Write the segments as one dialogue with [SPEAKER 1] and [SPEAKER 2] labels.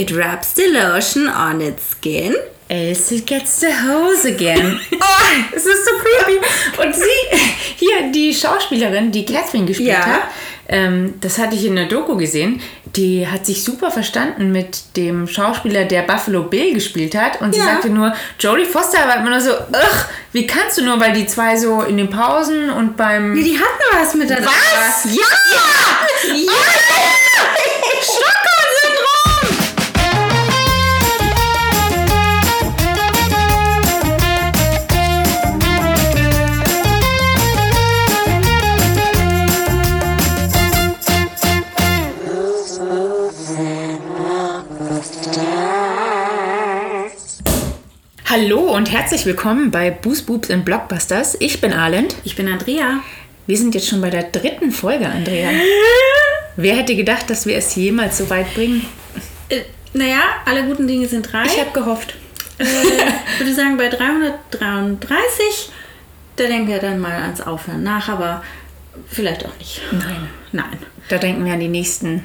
[SPEAKER 1] It rubs the lotion on its skin.
[SPEAKER 2] Else it gets the hose again. Oh, es ist so creepy. Und sie, hier, die Schauspielerin, die Catherine gespielt
[SPEAKER 1] Ja.
[SPEAKER 2] hat, ähm, das hatte ich in der Doku gesehen, die hat sich super verstanden mit dem Schauspieler, der Buffalo Bill gespielt hat. Und sie
[SPEAKER 1] Ja.
[SPEAKER 2] sagte nur, Jodie Foster war immer nur so, ugh, wie kannst du nur, weil die zwei so in den Pausen und beim...
[SPEAKER 1] Nee, die hatten was miteinander.
[SPEAKER 2] Was? Ja! Ja! Stockholm-Syndrom! Hallo und herzlich willkommen bei Boost Boobs and Blockbusters. Ich bin Arlend.
[SPEAKER 1] Ich bin Andrea.
[SPEAKER 2] Wir sind jetzt schon bei der dritten Folge, Andrea. Wer hätte gedacht, dass wir es jemals so weit bringen?
[SPEAKER 1] Äh, naja, alle guten Dinge sind drei.
[SPEAKER 2] Ich habe gehofft.
[SPEAKER 1] äh, würde sagen, bei 333, da denken wir dann mal ans Aufhören nach, aber vielleicht auch nicht.
[SPEAKER 2] Nein.
[SPEAKER 1] Nein.
[SPEAKER 2] Da denken wir an die nächsten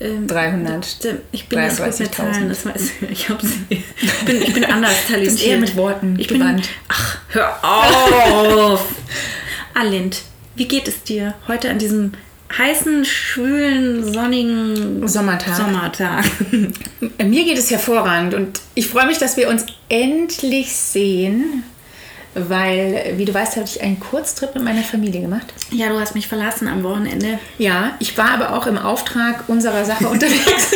[SPEAKER 1] Ähm,
[SPEAKER 2] 300.
[SPEAKER 1] Ich bin nicht gut mit
[SPEAKER 2] 33.000.
[SPEAKER 1] Zahlen, das weiß ich. Ich, bin, ich bin anders talentiert.
[SPEAKER 2] bist eher mit Worten
[SPEAKER 1] ich bin,
[SPEAKER 2] gewandt.
[SPEAKER 1] Ach, hör auf! Alind, wie geht es dir heute an diesem heißen, schwülen, sonnigen
[SPEAKER 2] Sommertag.
[SPEAKER 1] Sommertag?
[SPEAKER 2] Mir geht es hervorragend und ich freue mich, dass wir uns endlich sehen, weil, wie du weißt, habe ich einen Kurztrip mit meiner Familie gemacht.
[SPEAKER 1] Ja, du hast mich verlassen am Wochenende.
[SPEAKER 2] Ja, ich war aber auch im Auftrag unserer Sache unterwegs.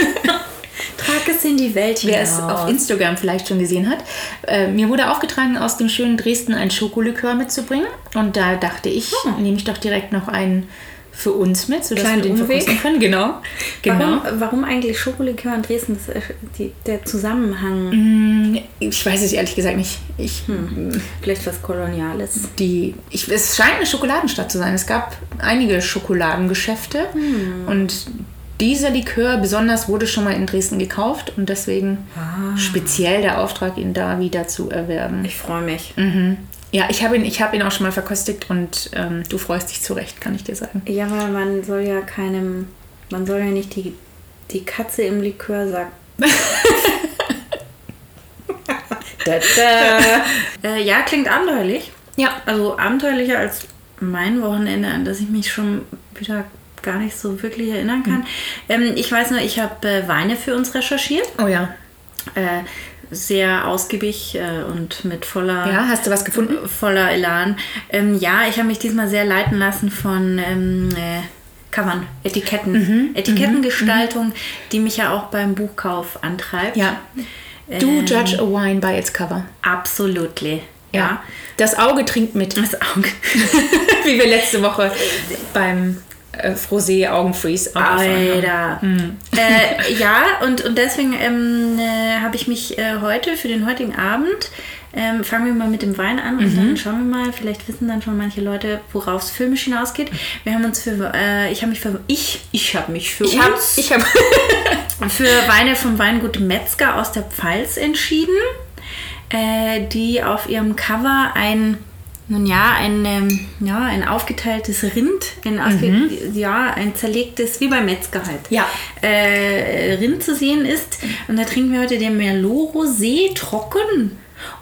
[SPEAKER 1] Trag es in die Welt
[SPEAKER 2] Wer es
[SPEAKER 1] hinaus.
[SPEAKER 2] auf Instagram vielleicht schon gesehen hat. Äh, mir wurde aufgetragen, aus dem schönen Dresden ein Schokolikör mitzubringen. Und da dachte ich, nehme ich doch direkt noch einen für uns mit, sodass
[SPEAKER 1] Kleinen
[SPEAKER 2] wir den
[SPEAKER 1] Umweg.
[SPEAKER 2] verkosten können. Genau. genau.
[SPEAKER 1] Warum, warum eigentlich Schokolikör in Dresden? Das die, der Zusammenhang.
[SPEAKER 2] Ich weiß es ehrlich gesagt nicht. Ich,
[SPEAKER 1] Vielleicht was Koloniales.
[SPEAKER 2] die, ich, es scheint eine Schokoladenstadt zu sein. Es gab einige Schokoladengeschäfte und dieser Likör besonders wurde schon mal in Dresden gekauft und deswegen speziell der Auftrag, ihn da wieder zu erwerben.
[SPEAKER 1] Ich freue mich.
[SPEAKER 2] Ja, ich habe ihn, ich habe ihn auch schon mal verkostet und ähm, du freust dich zurecht, kann ich dir sagen.
[SPEAKER 1] Ja, weil man soll ja keinem, man soll ja nicht die, die Katze im Likör sagen. Äh, ja, klingt abenteuerlich.
[SPEAKER 2] Ja.
[SPEAKER 1] Also abenteuerlicher als mein Wochenende, an das ich mich schon wieder gar nicht so wirklich erinnern kann. Ähm, ich weiß nur, ich habe äh, Weine für uns recherchiert.
[SPEAKER 2] Oh ja.
[SPEAKER 1] Äh, sehr ausgiebig äh, und mit voller
[SPEAKER 2] Ja, hast du was gefunden?
[SPEAKER 1] voller Elan. Ähm, ja, ich habe mich diesmal sehr leiten lassen von ähm, äh, Covern, Etiketten,
[SPEAKER 2] Mhm,
[SPEAKER 1] Etikettengestaltung, die mich ja auch beim Buchkauf antreibt.
[SPEAKER 2] Ja. Du judge a wine by its cover.
[SPEAKER 1] Absolutely. Ja.
[SPEAKER 2] Das Auge trinkt mit.
[SPEAKER 1] Das Auge.
[SPEAKER 2] Wie wir letzte Woche beim äh, Frosé Augenfreeze.
[SPEAKER 1] Alter.
[SPEAKER 2] Hm.
[SPEAKER 1] Äh, ja, und, und deswegen ähm, äh, habe ich mich äh, heute, für den heutigen Abend, ähm, fangen wir mal mit dem Wein an und
[SPEAKER 2] Mhm.
[SPEAKER 1] dann schauen wir mal, vielleicht wissen dann schon manche Leute, worauf es filmisch hinausgeht. Wir haben uns für, äh, ich habe mich für, ich, ich habe mich für
[SPEAKER 2] Ich habe
[SPEAKER 1] uns,
[SPEAKER 2] ich hab,
[SPEAKER 1] für Weine vom Weingut Metzger aus der Pfalz entschieden, äh, die auf ihrem Cover ein, nun ja, ein, ähm, ja, ein aufgeteiltes Rind, ein, aufge ja, ein zerlegtes, wie beim Metzger halt,
[SPEAKER 2] Ja.
[SPEAKER 1] äh, Rind zu sehen ist. Und da trinken wir heute den Merlot Rosé trocken.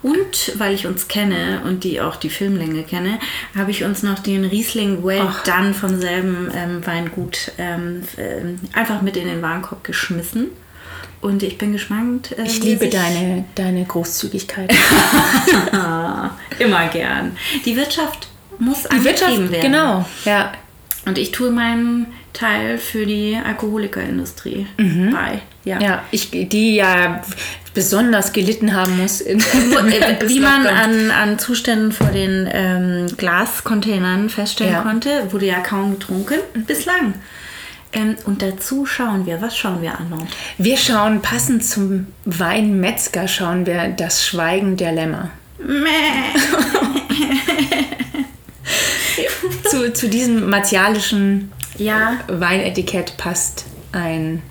[SPEAKER 1] Und weil ich uns kenne und die auch die Filmlänge kenne, habe ich uns noch den Riesling Well Done vom selben ähm, Weingut ähm, ähm, einfach mit in den Warenkorb geschmissen. Und ich bin gespannt. äh,
[SPEAKER 2] ich liebe deine, deine Großzügigkeit.
[SPEAKER 1] Immer gern. Die Wirtschaft muss
[SPEAKER 2] Die Wirtschaft,
[SPEAKER 1] angetrieben werden.
[SPEAKER 2] genau. Ja.
[SPEAKER 1] Und ich tue meinen Teil für die Alkoholikerindustrie bei. Ja.
[SPEAKER 2] Ja, ich, die ja besonders gelitten haben muss.
[SPEAKER 1] Äh, Wie man an, an Zuständen vor den ähm, Glascontainern feststellen
[SPEAKER 2] Ja.
[SPEAKER 1] konnte, wurde ja kaum getrunken bislang. Ähm, und dazu schauen wir, was schauen wir an?
[SPEAKER 2] Wir schauen passend zum Wein Metzger schauen wir das Schweigen der Lämmer. Zu, zu diesem martialischen
[SPEAKER 1] Ja,
[SPEAKER 2] Weinetikett passt ein,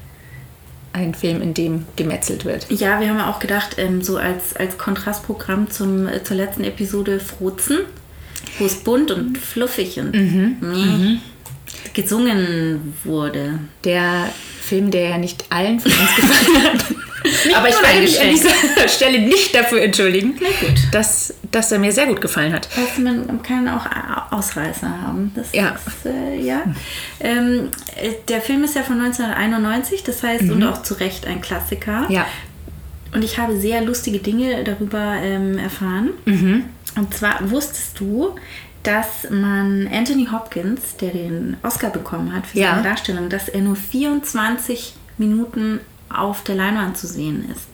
[SPEAKER 2] ein Film, in dem gemetzelt wird.
[SPEAKER 1] ja, wir haben auch gedacht, ähm, so als, als Kontrastprogramm zum, äh, zur letzten Episode Frozen, wo es bunt und fluffig und nee, gesungen wurde.
[SPEAKER 2] Der Film, der ja nicht allen von uns gefallen hat. Aber ich werde mich an dieser Stelle nicht dafür entschuldigen, dass, dass er mir sehr gut gefallen hat.
[SPEAKER 1] Du, man kann auch Ausreißer haben. Das
[SPEAKER 2] Ja.
[SPEAKER 1] Ist, äh, ja. Ähm, äh, der Film ist ja von 1991, das heißt, und auch zu Recht ein Klassiker.
[SPEAKER 2] Ja.
[SPEAKER 1] Und ich habe sehr lustige Dinge darüber ähm, erfahren. Und zwar wusstest du, dass man Anthony Hopkins, der den Oscar bekommen hat für
[SPEAKER 2] Ja.
[SPEAKER 1] seine Darstellung, dass er nur 24 Minuten auf der Leinwand zu sehen ist.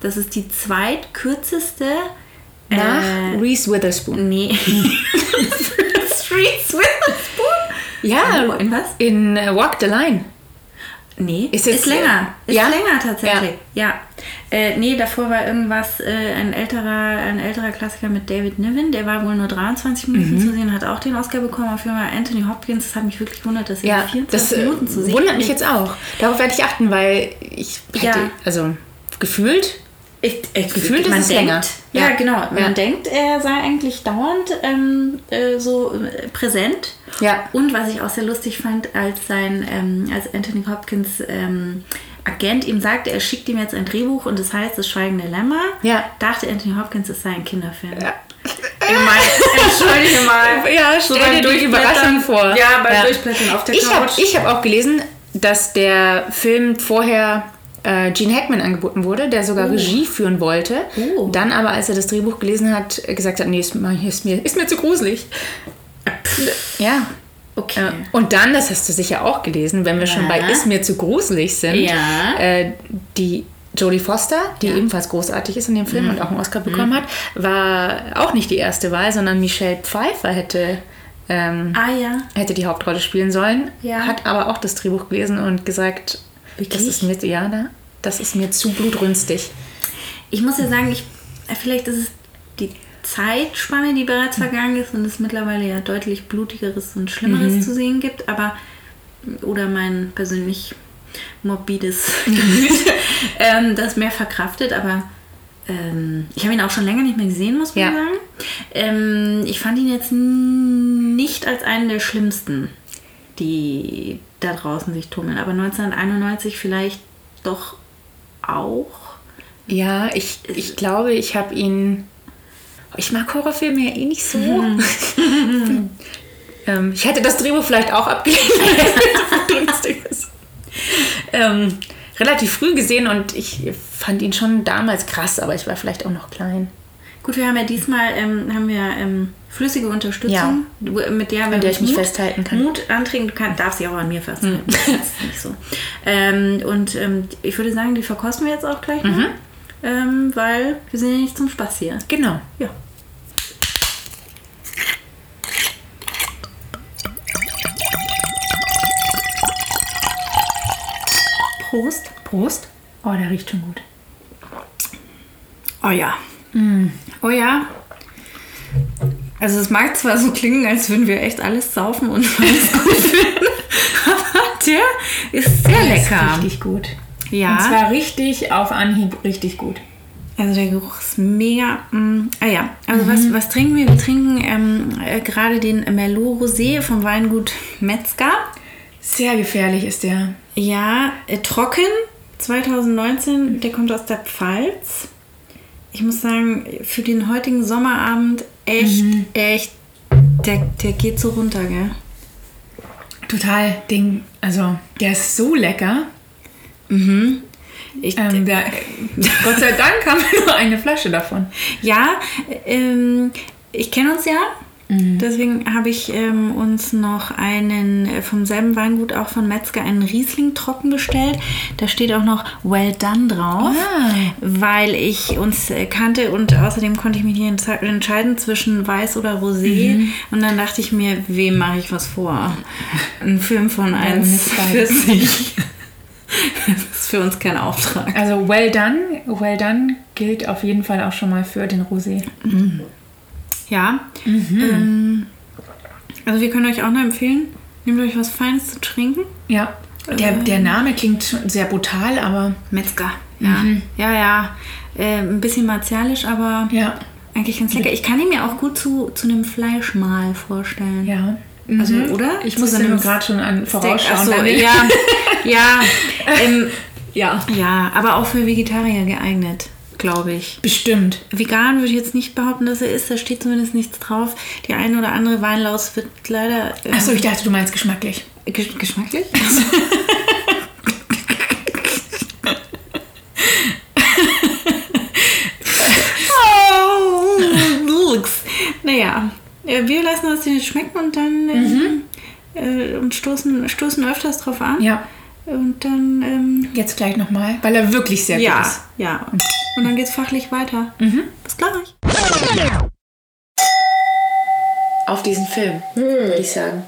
[SPEAKER 1] Das ist die zweitkürzeste
[SPEAKER 2] Nach
[SPEAKER 1] äh,
[SPEAKER 2] Reese Witherspoon.
[SPEAKER 1] Nee. Streets Witherspoon?
[SPEAKER 2] Ja,
[SPEAKER 1] Oh, in was?
[SPEAKER 2] In äh, Walk the Line.
[SPEAKER 1] Nee,
[SPEAKER 2] Ist
[SPEAKER 1] ist, länger. Ist
[SPEAKER 2] ja?
[SPEAKER 1] länger tatsächlich. Ja. Äh, nee, davor war irgendwas, äh, ein, älterer, ein älterer Klassiker mit David Niven, der war wohl nur 23 Minuten
[SPEAKER 2] Mhm.
[SPEAKER 1] zu sehen, hat auch den Oscar bekommen. Auf jeden Fall Anthony Hopkins, das hat mich wirklich gewundert, dass er
[SPEAKER 2] Ja,
[SPEAKER 1] 24
[SPEAKER 2] das äh,
[SPEAKER 1] Minuten zu sehen
[SPEAKER 2] wundert mich jetzt auch. Darauf werde ich achten, weil ich hätte,
[SPEAKER 1] Ja.
[SPEAKER 2] also gefühlt,
[SPEAKER 1] Ich, ich,
[SPEAKER 2] Gefühlt ist
[SPEAKER 1] man
[SPEAKER 2] es
[SPEAKER 1] denkt,
[SPEAKER 2] länger.
[SPEAKER 1] Ja,
[SPEAKER 2] Ja.
[SPEAKER 1] genau. Man
[SPEAKER 2] Ja.
[SPEAKER 1] denkt, er sei eigentlich dauernd ähm, äh, so äh, präsent.
[SPEAKER 2] Ja.
[SPEAKER 1] Und was ich auch sehr lustig fand, als sein, ähm, als Anthony Hopkins ähm, Agent ihm sagte, er schickt ihm jetzt ein Drehbuch und das heißt Das Schweigende Lämmer,
[SPEAKER 2] Ja.
[SPEAKER 1] dachte Anthony Hopkins, es sei ein Kinderfilm.
[SPEAKER 2] Ja.
[SPEAKER 1] Ich meine, entschuldige mal.
[SPEAKER 2] Ja,
[SPEAKER 1] So
[SPEAKER 2] stell
[SPEAKER 1] beim
[SPEAKER 2] dir die Überraschung
[SPEAKER 1] Durchblättern-
[SPEAKER 2] vor.
[SPEAKER 1] Ja, beim Durchblättern auf der
[SPEAKER 2] ich hab,
[SPEAKER 1] Couch.
[SPEAKER 2] Ich habe auch gelesen, dass der Film vorher äh, Gene Hackman angeboten wurde, der sogar Regie führen wollte.
[SPEAKER 1] Oh.
[SPEAKER 2] Dann aber, als er das Drehbuch gelesen hat, gesagt hat, nee, ist, mir- ist, mir, ist mir zu gruselig. Ja.
[SPEAKER 1] Okay.
[SPEAKER 2] Äh, Und dann, das hast du sicher auch gelesen, wenn wir schon bei
[SPEAKER 1] Ja.
[SPEAKER 2] Ist mir zu gruselig sind,
[SPEAKER 1] Ja.
[SPEAKER 2] äh, die Jodie Foster, die
[SPEAKER 1] Ja. Mhm.
[SPEAKER 2] ebenfalls großartig ist in dem Film und auch einen Oscar bekommen hat, war auch nicht die erste Wahl, sondern Michelle Pfeiffer hätte, ähm,
[SPEAKER 1] Ah ja.
[SPEAKER 2] hätte die Hauptrolle spielen sollen,
[SPEAKER 1] Ja.
[SPEAKER 2] hat aber auch das Drehbuch gelesen und gesagt, das
[SPEAKER 1] Wirklich?
[SPEAKER 2] ist mir, ja, da- das ist mir zu blutrünstig.
[SPEAKER 1] Ich muss ja sagen, ich, vielleicht ist es die Zeitspanne, die bereits vergangen ist und es mittlerweile ja deutlich blutigeres und schlimmeres zu sehen gibt, aber oder mein persönlich morbides Gemüt ähm, das mehr verkraftet, aber ähm, ich habe ihn auch schon länger nicht mehr gesehen, muss man
[SPEAKER 2] Ja.
[SPEAKER 1] sagen. Ähm, ich fand ihn jetzt nicht als einen der schlimmsten, die da draußen sich tummeln, aber 1991 vielleicht doch auch.
[SPEAKER 2] Ja, ich, ich glaube, ich habe ihn. Ich mag Horrorfilme ja eh nicht so. ähm, ich hätte das Drehbuch vielleicht auch abgelehnt. Ähm, relativ früh gesehen und ich fand ihn schon damals krass, aber ich war vielleicht auch noch klein.
[SPEAKER 1] Gut, wir haben ja diesmal ähm, haben wir, ähm, flüssige Unterstützung, wo- mit der,
[SPEAKER 2] An der ich mich festhalten kann.
[SPEAKER 1] Mut antrinken. Du kann, darfst dich auch an mir festhalten. Das ist nicht so. Ähm, und ähm, ich würde sagen, die verkosten wir jetzt auch gleich
[SPEAKER 2] Mhm.
[SPEAKER 1] mal, ähm, weil wir sind ja nicht zum Spaß hier.
[SPEAKER 2] Genau.
[SPEAKER 1] Ja. Prost.
[SPEAKER 2] Prost. Oh, der riecht schon gut.
[SPEAKER 1] Oh ja. Oh ja. Also es mag zwar so klingen, als würden wir echt alles saufen und alles gut finden, aber der ist sehr
[SPEAKER 2] Der ist
[SPEAKER 1] lecker.
[SPEAKER 2] richtig gut.
[SPEAKER 1] Ja.
[SPEAKER 2] Und zwar richtig auf Anhieb richtig gut.
[SPEAKER 1] Also der Geruch ist mega. Mm, ah ja, also was, was trinken wir? Wir trinken ähm, äh, gerade den Merlot Rosé vom Weingut Metzger.
[SPEAKER 2] Sehr gefährlich ist der.
[SPEAKER 1] Ja, äh, trocken, 2019, der kommt aus der Pfalz. Ich muss sagen, für den heutigen Sommerabend echt, echt, der, der geht so runter, gell?
[SPEAKER 2] Total Ding. Also, der ist so lecker.
[SPEAKER 1] Ich,
[SPEAKER 2] Ähm, der, Gott sei Dank haben wir nur eine Flasche davon.
[SPEAKER 1] Ja, ähm, ich kenne uns ja. Deswegen habe ich ähm, uns noch einen äh, vom selben Weingut, auch von Metzger, einen Riesling trocken bestellt. Da steht auch noch Well Done drauf,
[SPEAKER 2] Ah.
[SPEAKER 1] weil ich uns äh, kannte und außerdem konnte ich mich entze- entscheiden zwischen Weiß oder Rosé. Und dann dachte ich mir, wem mache ich was vor? Ein Film von
[SPEAKER 2] nicht beide.
[SPEAKER 1] 1,40. Das ist für uns kein Auftrag.
[SPEAKER 2] Also, well done. Well done gilt auf jeden Fall auch schon mal für den Rosé.
[SPEAKER 1] Ja. Ähm, also wir können euch auch nur empfehlen, nehmt euch was Feines zu trinken.
[SPEAKER 2] Ja. Der, der Name klingt sehr brutal, aber
[SPEAKER 1] Metzger. Ja, ja, ja. Äh, ein bisschen martialisch, aber
[SPEAKER 2] ja.
[SPEAKER 1] eigentlich ganz lecker. Ich kann ihn mir auch gut zu, zu einem Fleischmahl vorstellen.
[SPEAKER 2] Ja.
[SPEAKER 1] Also,
[SPEAKER 2] Mhm.
[SPEAKER 1] oder?
[SPEAKER 2] Ich muss
[SPEAKER 1] einem
[SPEAKER 2] gerade schon an vorausschauen.
[SPEAKER 1] Ach so,
[SPEAKER 2] weil-
[SPEAKER 1] ja. ja. Ähm,
[SPEAKER 2] Ja.
[SPEAKER 1] Ja, aber auch für Vegetarier geeignet, glaube ich.
[SPEAKER 2] Bestimmt.
[SPEAKER 1] Vegan würde ich jetzt nicht behaupten, dass er ist. Da steht zumindest nichts drauf. Die eine oder andere Weinlaus wird leider. äh,
[SPEAKER 2] Achso, ich dachte, du meinst geschmacklich.
[SPEAKER 1] gesch- geschmacklich? oh. Naja, äh, wir lassen das nicht schmecken und dann ähm, äh, und stoßen, stoßen öfters drauf an.
[SPEAKER 2] Ja.
[SPEAKER 1] Und dann, ähm,
[SPEAKER 2] Jetzt gleich nochmal, weil er wirklich sehr gut
[SPEAKER 1] ja,
[SPEAKER 2] ist.
[SPEAKER 1] ja. Und dann geht's fachlich weiter. Bis gleich.
[SPEAKER 2] Auf diesen Film, würde ich sagen.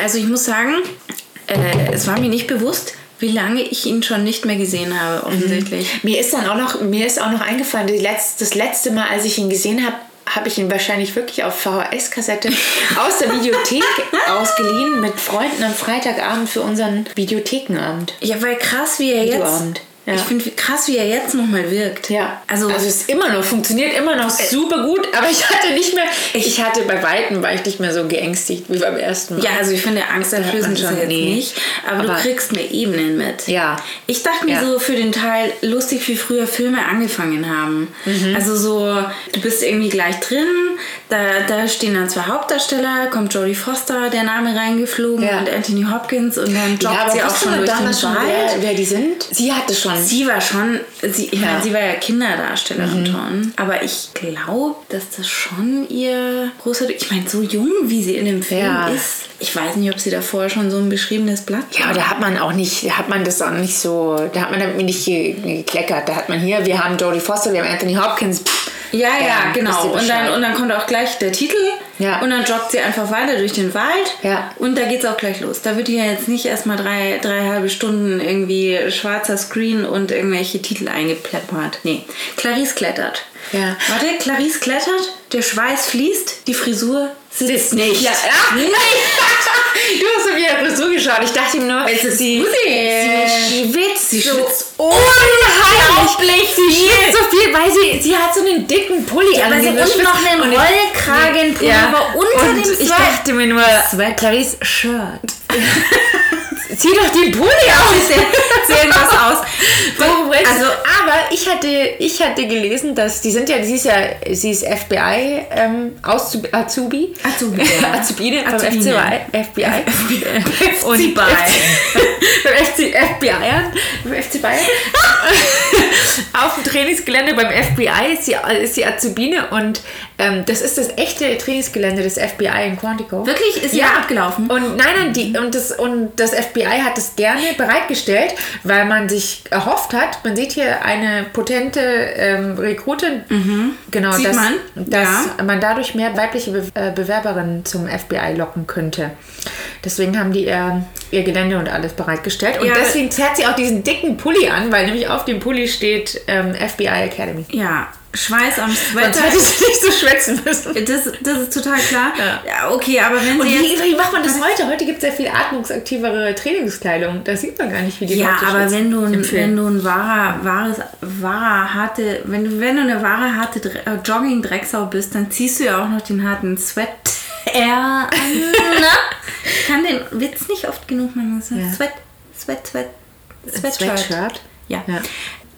[SPEAKER 1] Also ich muss sagen, äh, es war mir nicht bewusst, wie lange ich ihn schon nicht mehr gesehen habe, offensichtlich.
[SPEAKER 2] Mir ist dann auch noch, mir ist auch noch eingefallen, die letz, das letzte Mal, als ich ihn gesehen habe, habe ich ihn wahrscheinlich wirklich auf VHS-Kassette aus der Videothek ausgeliehen mit Freunden am Freitagabend für unseren Videothekenabend.
[SPEAKER 1] Ja, weil krass, wie er jetzt.
[SPEAKER 2] Ja.
[SPEAKER 1] Ich finde krass, wie er jetzt nochmal wirkt.
[SPEAKER 2] Ja,
[SPEAKER 1] Also,
[SPEAKER 2] also es ist immer noch, funktioniert immer noch super gut, aber ich hatte nicht mehr, ich hatte bei Weitem, war ich nicht mehr so geängstigt wie beim ersten Mal.
[SPEAKER 1] ja, also ich finde angsteinflößend ist er jetzt
[SPEAKER 2] Nee.
[SPEAKER 1] nicht, aber, du
[SPEAKER 2] Aber-
[SPEAKER 1] kriegst mir Ebenen mit.
[SPEAKER 2] Ja.
[SPEAKER 1] Ich dachte mir
[SPEAKER 2] Ja.
[SPEAKER 1] so für den Teil lustig, wie früher Filme angefangen haben.
[SPEAKER 2] Mhm.
[SPEAKER 1] Also so, du bist irgendwie gleich drin, da, da stehen dann zwei Hauptdarsteller, kommt Jodie Foster, der Name reingeflogen
[SPEAKER 2] Ja.
[SPEAKER 1] und Anthony Hopkins und dann joggt
[SPEAKER 2] Ja, aber
[SPEAKER 1] sie auch schon durch den
[SPEAKER 2] damals schon,
[SPEAKER 1] Wald.
[SPEAKER 2] wer, wer die sind? Sie hatte schon.
[SPEAKER 1] Sie war schon, sie, ich
[SPEAKER 2] Ja.
[SPEAKER 1] meine, sie war ja Kinderdarstellerin schon. Aber ich glaube, dass das schon ihr großer. Ich meine, so jung wie sie in dem Film
[SPEAKER 2] Ja.
[SPEAKER 1] ist. Ich weiß nicht, ob sie davor schon so ein beschriebenes Blatt
[SPEAKER 2] Ja, aber da hat man auch nicht, da hat man das auch nicht so, da hat man damit nicht ge- gekleckert. Da hat man hier, wir haben Jodie Foster, wir haben Anthony Hopkins.
[SPEAKER 1] Ja, ja,
[SPEAKER 2] Ja,
[SPEAKER 1] genau. Und dann, und dann kommt auch gleich der Titel.
[SPEAKER 2] Ja.
[SPEAKER 1] Und dann joggt sie einfach weiter durch den Wald.
[SPEAKER 2] Ja.
[SPEAKER 1] Und da geht's auch gleich los. Da wird hier jetzt nicht erstmal drei, drei halbe Stunden irgendwie schwarzer Screen und irgendwelche Titel eingepleppert. Nee. Clarice klettert.
[SPEAKER 2] Ja.
[SPEAKER 1] Warte, Clarice klettert, der Schweiß fließt, die Frisur sitzt nicht.
[SPEAKER 2] Ja, ja. du hast wie ihre Frisur geschaut. Ich dachte ihm nur,
[SPEAKER 1] Es ist
[SPEAKER 2] sie, sie schwitzt.
[SPEAKER 1] Sie
[SPEAKER 2] so
[SPEAKER 1] schwitzt
[SPEAKER 2] unheimlich. Sie schwitzt so viel, weil sie, sie hat so einen dicken Pulli
[SPEAKER 1] Ja,
[SPEAKER 2] an.
[SPEAKER 1] weil sie
[SPEAKER 2] und
[SPEAKER 1] unten noch einen
[SPEAKER 2] und ich-
[SPEAKER 1] Rollkragenpullover
[SPEAKER 2] Ja.
[SPEAKER 1] unter
[SPEAKER 2] und
[SPEAKER 1] dem
[SPEAKER 2] ich
[SPEAKER 1] Sweat.
[SPEAKER 2] dachte mir nur, Clarice,
[SPEAKER 1] Shirt.
[SPEAKER 2] zieh doch den Pulli aus.
[SPEAKER 1] Sieht irgendwas aus. Also-
[SPEAKER 2] aber ich hatte, ich hatte gelesen, dass die sind ja, sie ist ja, sie ist FBI ähm, Azubi,
[SPEAKER 1] Azubi.
[SPEAKER 2] Azubine
[SPEAKER 1] Azubine.
[SPEAKER 2] FBI, FBI, und
[SPEAKER 1] FC Bayern.
[SPEAKER 2] beim FC FBI, beim FC Bayern. Auf dem Trainingsgelände beim FBI ist sie, ist sie Azubine und ähm, das ist das echte Trainingsgelände des FBI in Quantico.
[SPEAKER 1] Wirklich? Ist da abgelaufen?
[SPEAKER 2] Und nein, nein, die, und, das, und das FBI hat es gerne bereitgestellt, weil man sich erhofft hat, man sieht hier eine potente ähm, Rekrutin, genau,
[SPEAKER 1] Mhm. Sieht
[SPEAKER 2] dass,
[SPEAKER 1] man,
[SPEAKER 2] dass
[SPEAKER 1] ja.
[SPEAKER 2] man dadurch mehr weibliche Be äh, Bewerberinnen zum FBI locken könnte. Deswegen haben die ihr, ihr Gelände und alles bereitgestellt. Und
[SPEAKER 1] Ja.
[SPEAKER 2] deswegen hat sie auch diesen dicken Pulli an, weil nämlich auf dem Pulli steht ähm, FBI Academy.
[SPEAKER 1] Ja, Schweiß am
[SPEAKER 2] Sonst
[SPEAKER 1] Sweater.
[SPEAKER 2] hätte sie nicht so schwätzen müssen.
[SPEAKER 1] Das, das ist total klar.
[SPEAKER 2] Ja.
[SPEAKER 1] Ja, okay, aber wenn sie
[SPEAKER 2] wie, wie macht man das heute? Heute gibt es sehr viel atmungsaktivere Trainingskleidung. Da sieht man gar nicht, wie die
[SPEAKER 1] Ja, aber wenn du, ein, wenn du ein wahrer, wahres, wahrer, harte, wenn du, wenn du eine wahre, harte äh, Jogging-Drecksau bist, dann ziehst du ja auch noch den harten Sweat an. ich kann den Witz nicht oft genug machen. Das ist
[SPEAKER 2] Ja.
[SPEAKER 1] Sweat, Sweat, Sweat, Sweatshirt.
[SPEAKER 2] Sweatshirt?
[SPEAKER 1] Ja.
[SPEAKER 2] Ja.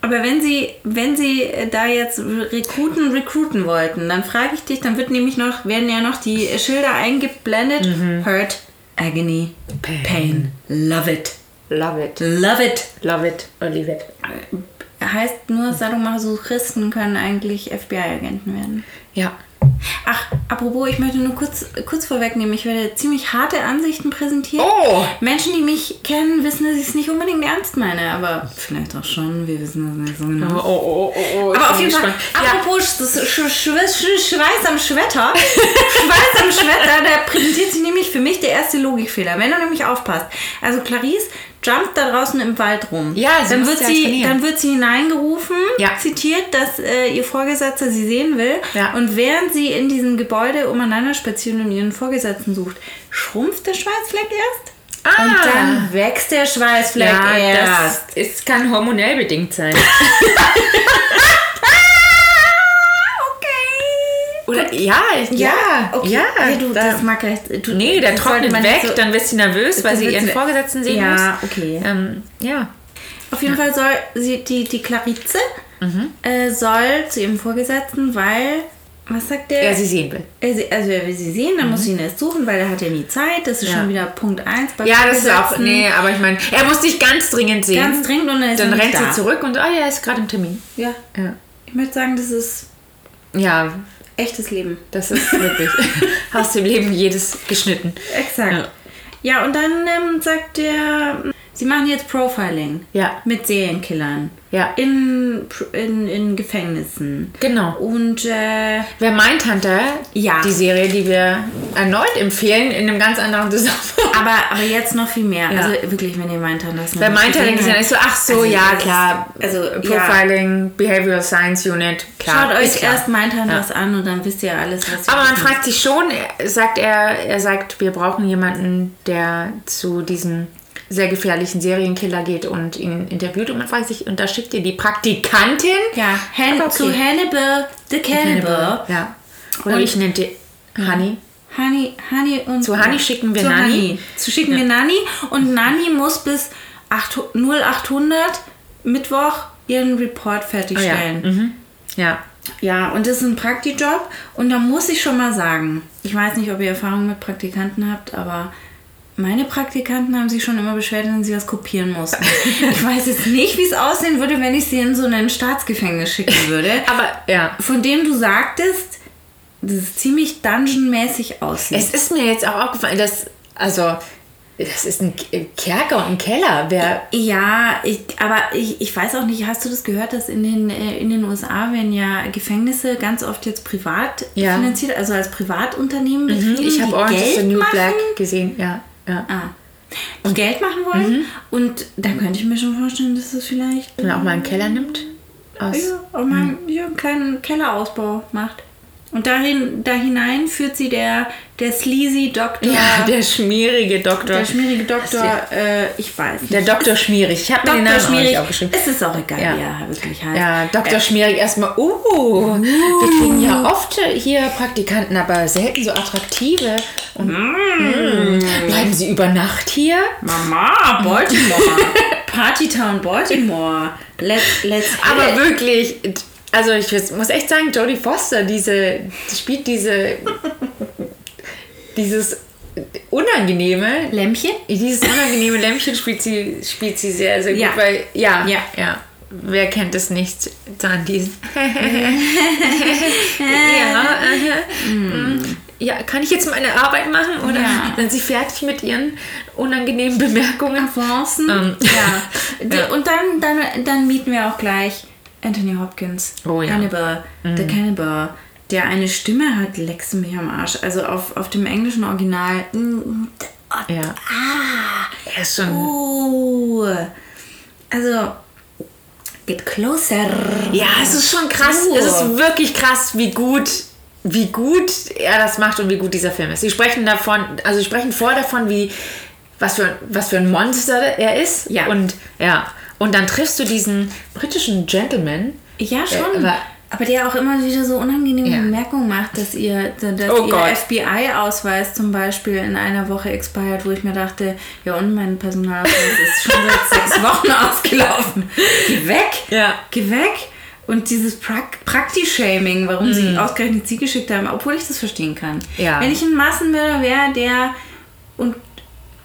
[SPEAKER 1] Aber wenn sie, wenn sie äh, da jetzt Rekruten recruiten wollten, dann frage ich dich, dann wird nämlich noch, werden ja noch die Schilder eingeblendet. Hurt, Agony,
[SPEAKER 2] Pain.
[SPEAKER 1] Pain. Love it.
[SPEAKER 2] Love it.
[SPEAKER 1] Love it.
[SPEAKER 2] Love it or leave it.
[SPEAKER 1] Heißt nur, Sadomasochisten können eigentlich FBI-Agenten werden.
[SPEAKER 2] Ja.
[SPEAKER 1] Ach, apropos, ich möchte nur kurz, kurz vorwegnehmen, ich werde ziemlich harte Ansichten präsentieren.
[SPEAKER 2] Oh!
[SPEAKER 1] Menschen, die mich kennen, wissen, dass ich es nicht unbedingt ernst meine, aber vielleicht auch schon, wir wissen das nicht so genau.
[SPEAKER 2] Oh, oh, oh, oh.
[SPEAKER 1] Aber auf jeden Fall, apropos das Sch Sch Sch Schweiß am Schwetter, Schweiß am Schwetter, da präsentiert sich nämlich für mich der erste Logikfehler. Wenn du nämlich aufpasst. Also Clarice jumpt da draußen im Wald rum.
[SPEAKER 2] Ja, sie
[SPEAKER 1] dann wird
[SPEAKER 2] ja
[SPEAKER 1] sie, dann wird sie hineingerufen,
[SPEAKER 2] Ja.
[SPEAKER 1] zitiert, dass äh, ihr Vorgesetzter sie sehen will.
[SPEAKER 2] Ja.
[SPEAKER 1] Und während sie in diesem Gebäude umeinander spazieren und ihren Vorgesetzten sucht, schrumpft der Schweißfleck erst.
[SPEAKER 2] Ah.
[SPEAKER 1] Und dann wächst der Schweißfleck erst.
[SPEAKER 2] das ist, kann hormonell bedingt sein. Oder, ja, ja,
[SPEAKER 1] okay.
[SPEAKER 2] ja.
[SPEAKER 1] ja du,
[SPEAKER 2] da-
[SPEAKER 1] das mag ich. Du,
[SPEAKER 2] nee, der trocknet weg,
[SPEAKER 1] so-
[SPEAKER 2] dann wird sie nervös, weil sie ihren Vorgesetzten sehen
[SPEAKER 1] Ja,
[SPEAKER 2] muss.
[SPEAKER 1] okay.
[SPEAKER 2] Ähm, ja.
[SPEAKER 1] Auf jeden Fall soll sie, die, die Clarice äh, soll zu ihrem Vorgesetzten, weil, was sagt der?
[SPEAKER 2] Er sie sehen will.
[SPEAKER 1] Er sie- also er will sie sehen, dann muss sie ihn erst suchen, weil er hat ja nie Zeit. Das ist
[SPEAKER 2] Ja.
[SPEAKER 1] schon wieder Punkt 1 bei
[SPEAKER 2] Ja, das ist auch. Nee, aber ich meine, er muss dich ganz dringend sehen.
[SPEAKER 1] Ganz dringend und dann ist
[SPEAKER 2] Dann rennt
[SPEAKER 1] da.
[SPEAKER 2] sie zurück und, ah ja, er ist gerade im Termin.
[SPEAKER 1] Ja,
[SPEAKER 2] Ja.
[SPEAKER 1] ich möchte sagen, das ist
[SPEAKER 2] Ja,
[SPEAKER 1] echtes Leben.
[SPEAKER 2] das ist wirklich aus dem Leben jedes geschnitten.
[SPEAKER 1] Exakt. Ja, und dann ähm, sagt er, sie machen jetzt Profiling
[SPEAKER 2] Ja.
[SPEAKER 1] mit Serienkillern
[SPEAKER 2] Ja.
[SPEAKER 1] in, in, in Gefängnissen.
[SPEAKER 2] Genau.
[SPEAKER 1] Und äh,
[SPEAKER 2] Wer meint Hunter?
[SPEAKER 1] Ja.
[SPEAKER 2] Die Serie, die wir erneut empfehlen, in einem ganz anderen Zusammenhang.
[SPEAKER 1] aber, aber jetzt noch viel mehr.
[SPEAKER 2] Ja.
[SPEAKER 1] Also wirklich, wenn ihr meint, das
[SPEAKER 2] Wer meint denkt sich dann nicht so, ach so,
[SPEAKER 1] Also,
[SPEAKER 2] ja, klar.
[SPEAKER 1] also, ja.
[SPEAKER 2] Profiling, Behavioral Science Unit, klar.
[SPEAKER 1] Schaut euch
[SPEAKER 2] ist klar.
[SPEAKER 1] erst Mindhunters an und dann wisst ihr alles, was
[SPEAKER 2] Aber man fragt sich schon, sagt er, er sagt, wir brauchen jemanden, der zu diesem sehr gefährlichen Serienkiller geht und ihn interviewt. Und man fragt sich, und da schickt ihr die Praktikantin?
[SPEAKER 1] Ja, Han
[SPEAKER 2] Aber okay.
[SPEAKER 1] zu Hannibal the Cannibal.
[SPEAKER 2] Ja. Oder
[SPEAKER 1] Und-
[SPEAKER 2] ich nenne die Honey.
[SPEAKER 1] Honey, Honey und
[SPEAKER 2] Zu Honey schicken wir
[SPEAKER 1] zu
[SPEAKER 2] Nanny.
[SPEAKER 1] Honey. Zu schicken wir Nanny und Nanny muss bis 8 0800 Mittwoch ihren Report
[SPEAKER 2] Ah, ja.
[SPEAKER 1] fertigstellen.
[SPEAKER 2] Mhm. ja.
[SPEAKER 1] Ja, und das ist ein Praktijob. Und da muss ich schon mal sagen, ich weiß nicht, ob ihr Erfahrung mit Praktikanten habt, aber meine Praktikanten haben sich schon immer beschwert, wenn sie was kopieren mussten. ich weiß jetzt nicht, wie es aussehen würde, wenn ich sie in so ein Staatsgefängnis schicken würde.
[SPEAKER 2] Aber ja.
[SPEAKER 1] Von dem du sagtest, dass es ziemlich dungeonmäßig aussieht.
[SPEAKER 2] Es ist mir jetzt auch aufgefallen, dass, also, das ist ein K- Kerker und ein Keller. Wer,
[SPEAKER 1] Ja, ich, aber ich, ich weiß auch nicht, hast du das gehört, dass in den, äh, in den USA werden ja Gefängnisse ganz oft jetzt privat
[SPEAKER 2] Ja.
[SPEAKER 1] finanziert, also als Privatunternehmen betrieben,
[SPEAKER 2] ich habe Orange is the New
[SPEAKER 1] machen,
[SPEAKER 2] Black gesehen. Ja, ja.
[SPEAKER 1] Ah, die Geld machen wollen. Und da könnte ich mir schon vorstellen, dass das vielleicht
[SPEAKER 2] Wenn er auch mal einen Keller nimmt. Aus,
[SPEAKER 1] ja, auch mal ja, einen kleinen Kellerausbau macht. Und dahin, da hinein führt sie der, der sleazy Doktor,
[SPEAKER 2] ja, der schmierige Doktor.
[SPEAKER 1] der schmierige Doktor, äh, ich weiß nicht.
[SPEAKER 2] Der Doktor Schmierig. Ich habe mir den. Namen auch
[SPEAKER 1] Schmierig.
[SPEAKER 2] nicht aufgeschrieben.
[SPEAKER 1] Es ist auch egal,
[SPEAKER 2] Ja.
[SPEAKER 1] wie er wirklich heißt.
[SPEAKER 2] Ja, Dr. Schmierig erstmal, uh, wir kriegen ja oft hier Praktikanten, aber selten so attraktive. Und, mm, bleiben sie über Nacht hier?
[SPEAKER 1] Mama, Baltimore. Partytown Baltimore. Let's, let's
[SPEAKER 2] Aber wirklich, also ich muss echt sagen, Jodie Foster, diese, die spielt diese, dieses unangenehme,
[SPEAKER 1] Lämpchen?
[SPEAKER 2] dieses unangenehme Lämpchen spielt sie, spielt sie sehr, sehr gut,
[SPEAKER 1] Ja.
[SPEAKER 2] weil, ja,
[SPEAKER 1] Ja.
[SPEAKER 2] ja. Wer kennt es nicht? Dann diesen. ja, mm. ja, kann ich jetzt meine Arbeit machen? Oder
[SPEAKER 1] Ja.
[SPEAKER 2] sind sie fertig mit ihren unangenehmen Bemerkungen?
[SPEAKER 1] Avancen.
[SPEAKER 2] Ähm.
[SPEAKER 1] Ja.
[SPEAKER 2] Ja.
[SPEAKER 1] Und dann, dann, dann mieten wir auch gleich Anthony Hopkins.
[SPEAKER 2] Oh ja.
[SPEAKER 1] Hannibal, The Cannibal. Der eine Stimme hat, leckst du mich am Arsch. Also auf, auf dem englischen Original. mm,
[SPEAKER 2] Ja.
[SPEAKER 1] Ah.
[SPEAKER 2] Er ist schon.
[SPEAKER 1] Uh. Also, get closer.
[SPEAKER 2] Ja, es ist schon krass.
[SPEAKER 1] Uh.
[SPEAKER 2] Es ist wirklich krass, wie gut, wie gut er das macht und wie gut dieser Film ist. Sie sprechen davon, also sie sprechen vor davon, wie was für, was für ein Monster er ist.
[SPEAKER 1] Ja.
[SPEAKER 2] Und ja. Und dann triffst du diesen britischen Gentleman.
[SPEAKER 1] Ja, schon.
[SPEAKER 2] aber-
[SPEAKER 1] aber der auch immer wieder so unangenehme
[SPEAKER 2] Ja.
[SPEAKER 1] Bemerkungen macht, dass ihr, dass
[SPEAKER 2] Oh
[SPEAKER 1] ihr. FBI-Ausweis zum Beispiel in einer Woche expired, wo ich mir dachte, ja und mein Personalausweis ist schon seit sechs Wochen ausgelaufen. Geh weg!
[SPEAKER 2] Ja.
[SPEAKER 1] Geh weg! Und dieses Prak Prakti-Shaming, warum sie ausgerechnet sie geschickt haben, obwohl ich das verstehen kann.
[SPEAKER 2] Mhm. Ja.
[SPEAKER 1] Wenn ich ein Massenmörder wäre, der und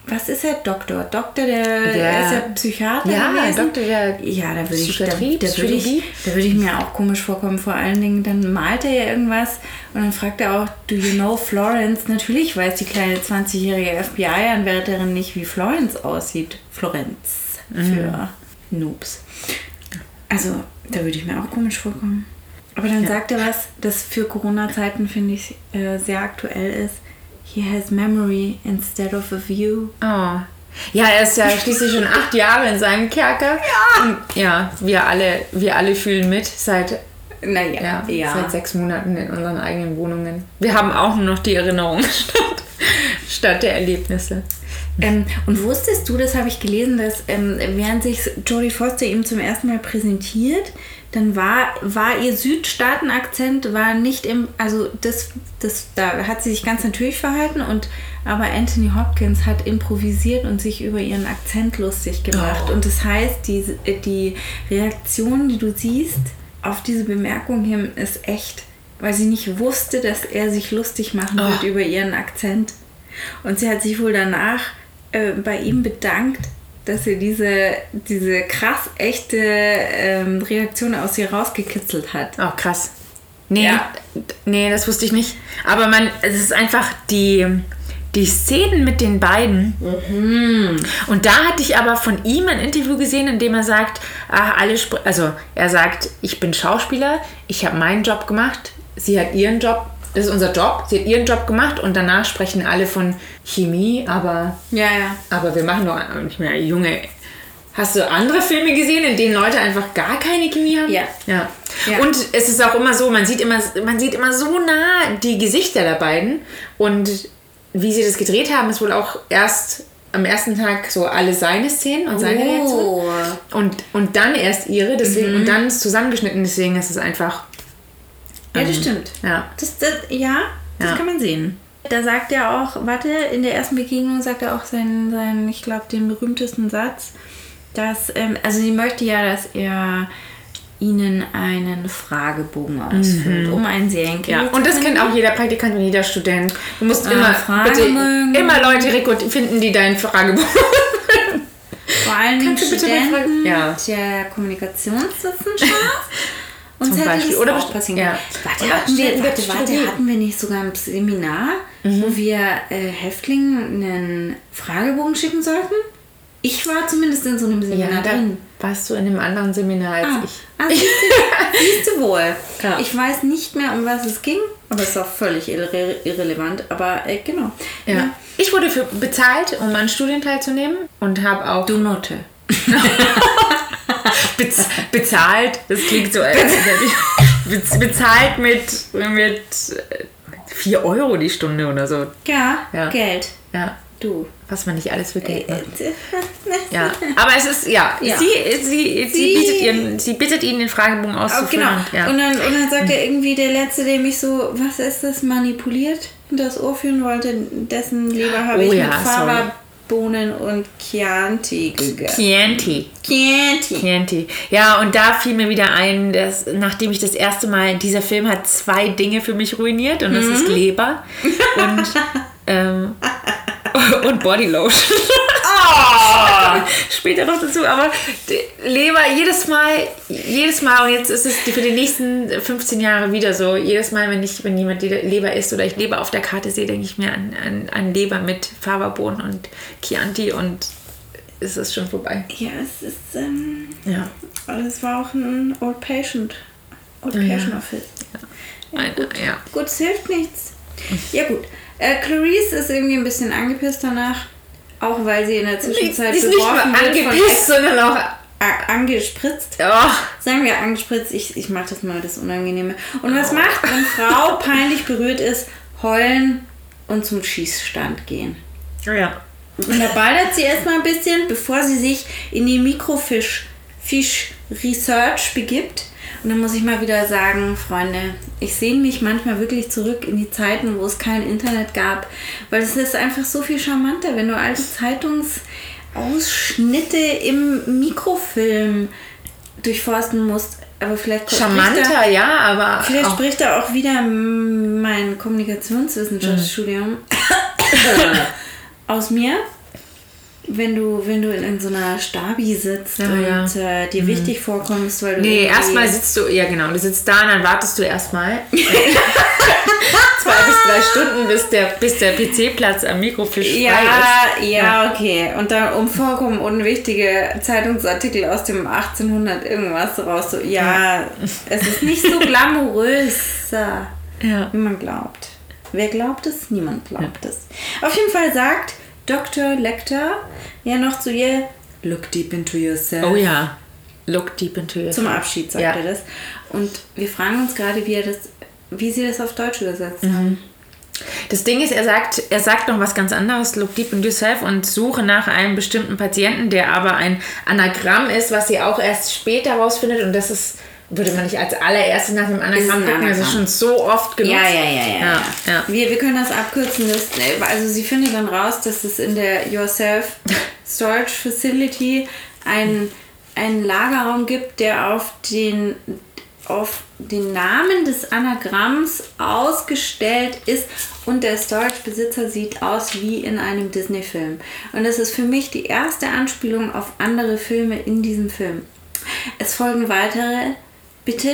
[SPEAKER 1] was ist er? Doktor. Doktor, der, der ist ja Psychiater
[SPEAKER 2] Ja,
[SPEAKER 1] gewesen.
[SPEAKER 2] Doktor der
[SPEAKER 1] Ja, da würde ich, da, da würde ich, da würde ich mir auch komisch vorkommen. Vor allen Dingen, dann malt er ja irgendwas und dann fragt er auch, do you know Florence? Natürlich weiß die kleine 20-jährige FBI-Anwärterin nicht, wie Florence aussieht. Florenz für Noobs. Also, da würde ich mir auch komisch vorkommen. Aber dann sagt er was, das für Corona-Zeiten, finde ich, äh, sehr aktuell ist. He has memory instead of a view.
[SPEAKER 2] Oh. Ja, er ist ja schließlich schon acht Jahre in seinem Kerker. Ja. Und ja, wir alle, wir alle fühlen mit seit,
[SPEAKER 1] Naja,
[SPEAKER 2] ja, seit sechs Monaten in unseren eigenen Wohnungen. Wir haben auch nur noch die Erinnerung statt, statt der Erlebnisse.
[SPEAKER 1] Ähm, und wusstest du, das habe ich gelesen, dass ähm, während sich Jodie Foster ihm zum ersten Mal präsentiert, dann war, war ihr Südstaaten-Akzent war nicht im, also das, das, da hat sie sich ganz natürlich verhalten und aber Anthony Hopkins hat improvisiert und sich über ihren Akzent lustig gemacht.
[SPEAKER 2] Oh.
[SPEAKER 1] Und das heißt, die, die Reaktion, die du siehst auf diese Bemerkung hin, ist echt, weil sie nicht wusste, dass er sich lustig machen
[SPEAKER 2] Oh.
[SPEAKER 1] wird über ihren Akzent. Und sie hat sich wohl danach äh, bei ihm bedankt, dass er diese, diese krass echte ähm, Reaktion aus ihr rausgekitzelt hat.
[SPEAKER 2] Oh, krass. Nee,
[SPEAKER 1] Ja.
[SPEAKER 2] nee, das wusste ich nicht. Aber man, es ist einfach die, die Szenen mit den beiden. Und da hatte ich aber von ihm ein Interview gesehen, in dem er sagt, ach, alle, also er sagt, ich bin Schauspieler, ich habe meinen Job gemacht, sie hat ihren Job, das ist unser Job, sie hat ihren Job gemacht und danach sprechen alle von Chemie, aber,
[SPEAKER 1] Ja, ja.
[SPEAKER 2] aber wir machen doch nicht mehr Junge. Hast du andere Filme gesehen, in denen Leute einfach gar keine Chemie haben?
[SPEAKER 1] Ja.
[SPEAKER 2] Ja.
[SPEAKER 1] Ja.
[SPEAKER 2] Und es ist auch immer so, man sieht immer, man sieht immer so nah die Gesichter der beiden. Und wie sie das gedreht haben, ist wohl auch erst am ersten Tag so alle seine Szenen und seine Reaktion.
[SPEAKER 1] Oh.
[SPEAKER 2] Und, und dann erst ihre, deswegen, und dann ist zusammengeschnitten, deswegen ist es einfach.
[SPEAKER 1] Ja, das
[SPEAKER 2] ähm,
[SPEAKER 1] stimmt.
[SPEAKER 2] Ja.
[SPEAKER 1] Das, das, ja, das
[SPEAKER 2] Ja.
[SPEAKER 1] kann man sehen. Da sagt er auch, warte, in der ersten Begegnung sagt er auch seinen, seinen ich glaube, den berühmtesten Satz, dass, ähm, also sie möchte ja, dass er ihnen einen Fragebogen ausfüllt, um einen Serienkiller
[SPEAKER 2] Ja, und das kennt auch jeder Praktikant und jeder Student. Du musst
[SPEAKER 1] Ah,
[SPEAKER 2] immer, bitte,
[SPEAKER 1] Fragebögen.
[SPEAKER 2] immer Leute finden, die deinen Fragebogen.
[SPEAKER 1] Vor allem
[SPEAKER 2] Kannst bitte
[SPEAKER 1] Studenten?
[SPEAKER 2] Ja.
[SPEAKER 1] der Kommunikationswissenschaft. Und
[SPEAKER 2] Zum Beispiel. Oder
[SPEAKER 1] auch
[SPEAKER 2] best-
[SPEAKER 1] passieren
[SPEAKER 2] ja.
[SPEAKER 1] Warte, hatten wir, warte, warte, hatten wir nicht sogar ein Seminar,
[SPEAKER 2] Mhm.
[SPEAKER 1] wo wir äh, Häftlingen einen Fragebogen schicken sollten? Ich war zumindest in so einem Seminar
[SPEAKER 2] Ja,
[SPEAKER 1] drin.
[SPEAKER 2] warst du in einem anderen Seminar als
[SPEAKER 1] Ah,
[SPEAKER 2] ich.
[SPEAKER 1] ah, siehst, du, siehst du wohl.
[SPEAKER 2] Ja.
[SPEAKER 1] Ich weiß nicht mehr, um was es ging, aber es ist auch völlig irre irrelevant. Aber äh, genau.
[SPEAKER 2] Ja. Ich wurde für bezahlt, um an Studien teilzunehmen und habe auch
[SPEAKER 1] Du Note.
[SPEAKER 2] bez bezahlt. Das klingt so als Bez bezahlt mit mit 4 Euro die Stunde oder so.
[SPEAKER 1] Ja,
[SPEAKER 2] Ja.
[SPEAKER 1] Geld.
[SPEAKER 2] Ja,
[SPEAKER 1] Du.
[SPEAKER 2] was man nicht alles für Geld macht.
[SPEAKER 1] Äh,
[SPEAKER 2] Ja, aber es ist ja,
[SPEAKER 1] Ja.
[SPEAKER 2] Sie, sie, sie,
[SPEAKER 1] Sie-
[SPEAKER 2] bietet ihren, sie bittet ihn den Fragebogen
[SPEAKER 1] Oh,
[SPEAKER 2] auszufüllen.
[SPEAKER 1] genau.
[SPEAKER 2] und, ja.
[SPEAKER 1] Und, dann, und dann sagt er irgendwie, der Letzte, der mich so, was ist das, manipuliert, das Ohr führen wollte, dessen Leber habe
[SPEAKER 2] Oh
[SPEAKER 1] ich
[SPEAKER 2] ja,
[SPEAKER 1] mit
[SPEAKER 2] sorry.
[SPEAKER 1] Fava-Bohnen und Chianti gegessen.
[SPEAKER 2] Chianti.
[SPEAKER 1] Chianti.
[SPEAKER 2] Chianti. Ja, und da fiel mir wieder ein, dass nachdem ich das erste Mal, dieser Film hat zwei Dinge für mich ruiniert und das
[SPEAKER 1] Mhm.
[SPEAKER 2] ist Leber und, ähm, und Bodylotion.
[SPEAKER 1] Ah!
[SPEAKER 2] Später noch dazu, aber Leber jedes Mal, jedes Mal und jetzt ist es für die nächsten 15 Jahre wieder so. Jedes Mal, wenn ich, wenn jemand Leber isst oder ich Leber auf der Karte sehe, denke ich mir an, an, an Leber mit Fava-Bohnen und Chianti und es ist schon vorbei.
[SPEAKER 1] Ja, es ist, ähm,
[SPEAKER 2] Ja.
[SPEAKER 1] es war auch ein Old Patient. Old Patient Office.
[SPEAKER 2] Eine, ja.
[SPEAKER 1] Gut, es hilft nichts. Ja gut. Äh, Clarice ist irgendwie ein bisschen angepisst danach. Auch weil sie in der Zwischenzeit
[SPEAKER 2] Die ist nicht nur
[SPEAKER 1] beworfen wird von
[SPEAKER 2] angepisst, sondern auch.
[SPEAKER 1] Angespritzt.
[SPEAKER 2] Oh,
[SPEAKER 1] Sagen wir angespritzt, ich, ich mache das mal das Unangenehme. Und was macht, wenn Frau peinlich berührt ist? Heulen und zum Schießstand gehen.
[SPEAKER 2] ja.
[SPEAKER 1] Und da baldert sie erstmal ein bisschen, bevor sie sich in die Mikrofisch Fisch Research begibt. Und dann muss ich mal wieder sagen, Freunde, ich sehne mich manchmal wirklich zurück in die Zeiten, wo es kein Internet gab. Weil es ist einfach so viel charmanter, wenn du alte Zeitungsausschnitte im Mikrofilm durchforsten musst. Aber vielleicht spricht da-
[SPEAKER 2] Charmanter, ja, aber.
[SPEAKER 1] Vielleicht
[SPEAKER 2] auch,
[SPEAKER 1] spricht da auch wieder mein Kommunikationswissenschaftsstudium aus mir. Wenn du, wenn du in so einer Stabi sitzt
[SPEAKER 2] Ja,
[SPEAKER 1] und
[SPEAKER 2] ja.
[SPEAKER 1] Äh, dir wichtig vorkommst, weil du.
[SPEAKER 2] nee, erstmal sitzt du, ja genau, du sitzt da und dann wartest du erstmal. Zwei bis drei Stunden, bis der, bis der PC-Platz am Mikrofisch frei
[SPEAKER 1] Ja,
[SPEAKER 2] ist.
[SPEAKER 1] ja, okay. Und dann um vollkommen unwichtige Zeitungsartikel aus dem 1800 irgendwas raus. So, ja, es ist nicht so glamourös, äh,
[SPEAKER 2] Ja.
[SPEAKER 1] wie man glaubt. Wer glaubt es? Niemand glaubt es. Auf jeden Fall sagt Dr. Lecter ja noch zu ihr, look deep into yourself.
[SPEAKER 2] Oh ja. Look deep into yourself.
[SPEAKER 1] Zum Abschied sagt
[SPEAKER 2] Ja.
[SPEAKER 1] er das. Und wir fragen uns gerade, wie, er das, wie sie das auf Deutsch übersetzt
[SPEAKER 2] Mhm.
[SPEAKER 1] haben.
[SPEAKER 2] Das Ding ist, er sagt, er sagt noch was ganz anderes, look deep in yourself und suche nach einem bestimmten Patienten, der aber ein Anagramm ist, was sie auch erst später rausfindet und das ist würde man nicht als allererstes nach dem Anagramm
[SPEAKER 1] ein
[SPEAKER 2] gucken,
[SPEAKER 1] Anagramm.
[SPEAKER 2] schon so oft genutzt.
[SPEAKER 1] Ja, ja, ja, ja.
[SPEAKER 2] ja, ja.
[SPEAKER 1] Wir, wir können das abkürzen. Das, also sie findet dann raus, dass es in der Yourself Storage Facility einen, einen Lagerraum gibt, der auf den, auf den Namen des Anagramms ausgestellt ist und der Storage-Besitzer sieht aus wie in einem Disney-Film. Und das ist für mich die erste Anspielung auf andere Filme in diesem Film. Es folgen weitere. Bitte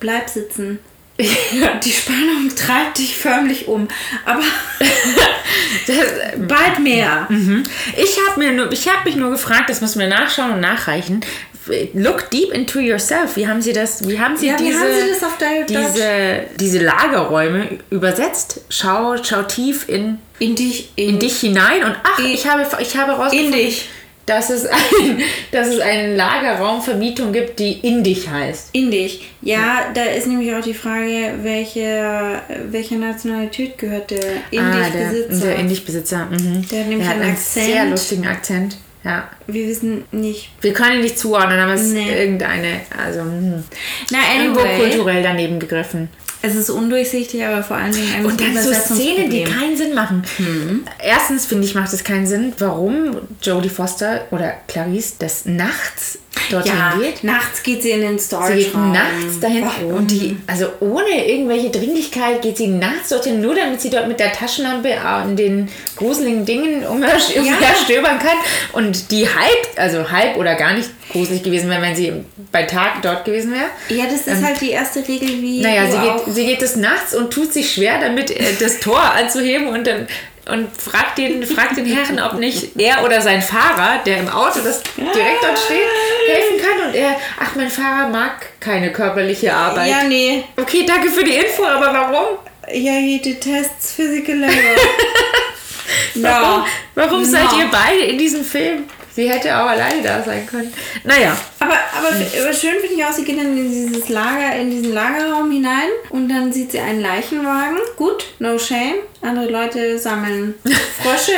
[SPEAKER 1] bleib sitzen. Die Spannung treibt dich förmlich um. Aber bald mehr.
[SPEAKER 2] Ich habe mir nur, ich habe mich nur gefragt, das müssen wir nachschauen und nachreichen. Look deep into yourself. Wie haben Sie das? Wie haben Sie
[SPEAKER 1] Ja, wie
[SPEAKER 2] diese
[SPEAKER 1] haben Sie das auf Deutsch?
[SPEAKER 2] diese diese Lagerräume übersetzt? Schau schau tief in
[SPEAKER 1] In dich.
[SPEAKER 2] in dich hinein und ach,
[SPEAKER 1] In-
[SPEAKER 2] ich habe ich habe
[SPEAKER 1] In
[SPEAKER 2] rausgefunden,
[SPEAKER 1] dich.
[SPEAKER 2] Dass es ein dass es eine Lagerraumvermietung gibt, die in dich heißt.
[SPEAKER 1] In dich. Ja, da ist nämlich auch die Frage, welche, welche Nationalität gehört der in
[SPEAKER 2] ah, der, der in dich Besitzer. Mhm.
[SPEAKER 1] Der hat nämlich
[SPEAKER 2] hat
[SPEAKER 1] einen
[SPEAKER 2] einen
[SPEAKER 1] Akzent.
[SPEAKER 2] sehr lustigen Akzent. Ja.
[SPEAKER 1] Wir wissen nicht.
[SPEAKER 2] Wir können ihn nicht zuordnen, aber es ist
[SPEAKER 1] Nee.
[SPEAKER 2] irgendeine, also hm.
[SPEAKER 1] Na,
[SPEAKER 2] irgendwo
[SPEAKER 1] anyway.
[SPEAKER 2] kulturell daneben gegriffen.
[SPEAKER 1] Es ist undurchsichtig, aber vor allen Dingen ein
[SPEAKER 2] Und dann so Szenen, die keinen Sinn machen. Erstens finde ich, macht es keinen Sinn, warum Jodie Foster oder Clarice des Nachts dorthin
[SPEAKER 1] Ja,
[SPEAKER 2] geht.
[SPEAKER 1] nachts geht sie in den
[SPEAKER 2] Sie
[SPEAKER 1] Storage
[SPEAKER 2] geht nachts dahin
[SPEAKER 1] Warum?
[SPEAKER 2] und die, also ohne irgendwelche Dringlichkeit geht sie nachts dorthin, nur damit sie dort mit der Taschenlampe an den gruseligen Dingen umher, umherstöbern kann. Und die halb, also halb oder gar nicht gruselig gewesen wäre, wenn sie bei Tag dort gewesen wäre.
[SPEAKER 1] Ja, das ist halt die erste Regel, wie
[SPEAKER 2] Naja, sie geht, sie geht des Nachts und tut sich schwer damit, äh, das Tor anzuheben und dann und fragt den, fragt den Herrn, ob nicht er oder sein Fahrer, der im Auto, das direkt dort steht, helfen kann. Und er, ach, mein Fahrer mag keine körperliche Arbeit.
[SPEAKER 1] Ja, nee.
[SPEAKER 2] Okay, danke für die Info, aber warum?
[SPEAKER 1] Ja, he detests physical labor.
[SPEAKER 2] Warum,
[SPEAKER 1] no.
[SPEAKER 2] warum seid
[SPEAKER 1] No.
[SPEAKER 2] ihr beide in diesem Film? Sie hätte auch alleine da sein können. Naja,
[SPEAKER 1] Aber, aber, aber schön finde ich auch, sie geht dann in dieses Lager, in diesen Lagerraum hinein und dann sieht sie einen Leichenwagen. Gut, no shame. Andere Leute sammeln Frösche,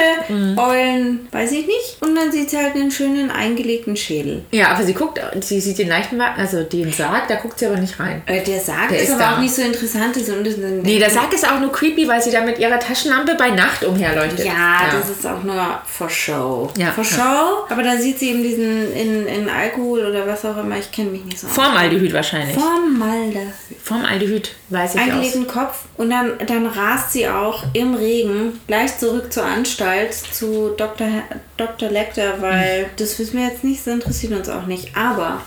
[SPEAKER 1] Eulen, weiß ich nicht. Und dann sieht sie halt einen schönen eingelegten Schädel.
[SPEAKER 2] ja, aber sie guckt, sie sieht den Leichenwagen, also den Sarg, da guckt sie aber nicht rein.
[SPEAKER 1] Äh, Der Sarg
[SPEAKER 2] Der
[SPEAKER 1] ist,
[SPEAKER 2] ist
[SPEAKER 1] aber
[SPEAKER 2] da.
[SPEAKER 1] auch nicht so interessant. Ist und
[SPEAKER 2] Nee, der Sarg ist auch nur creepy, weil sie da mit ihrer Taschenlampe bei Nacht umherleuchtet.
[SPEAKER 1] ja, das ist auch nur for show.
[SPEAKER 2] Ja.
[SPEAKER 1] For show. Aber dann sieht sie eben diesen in, in Alkohol oder was auch immer. Ich kenne mich nicht so aus.
[SPEAKER 2] Formaldehyd wahrscheinlich.
[SPEAKER 1] Formaldehyd.
[SPEAKER 2] Formaldehyd weiß ich aus.
[SPEAKER 1] eingelegten Kopf und dann, dann rast sie auch im Regen gleich zurück zur Anstalt zu Dr. Dr. Lecter, weil das wissen wir jetzt nicht, das interessiert uns auch nicht. Aber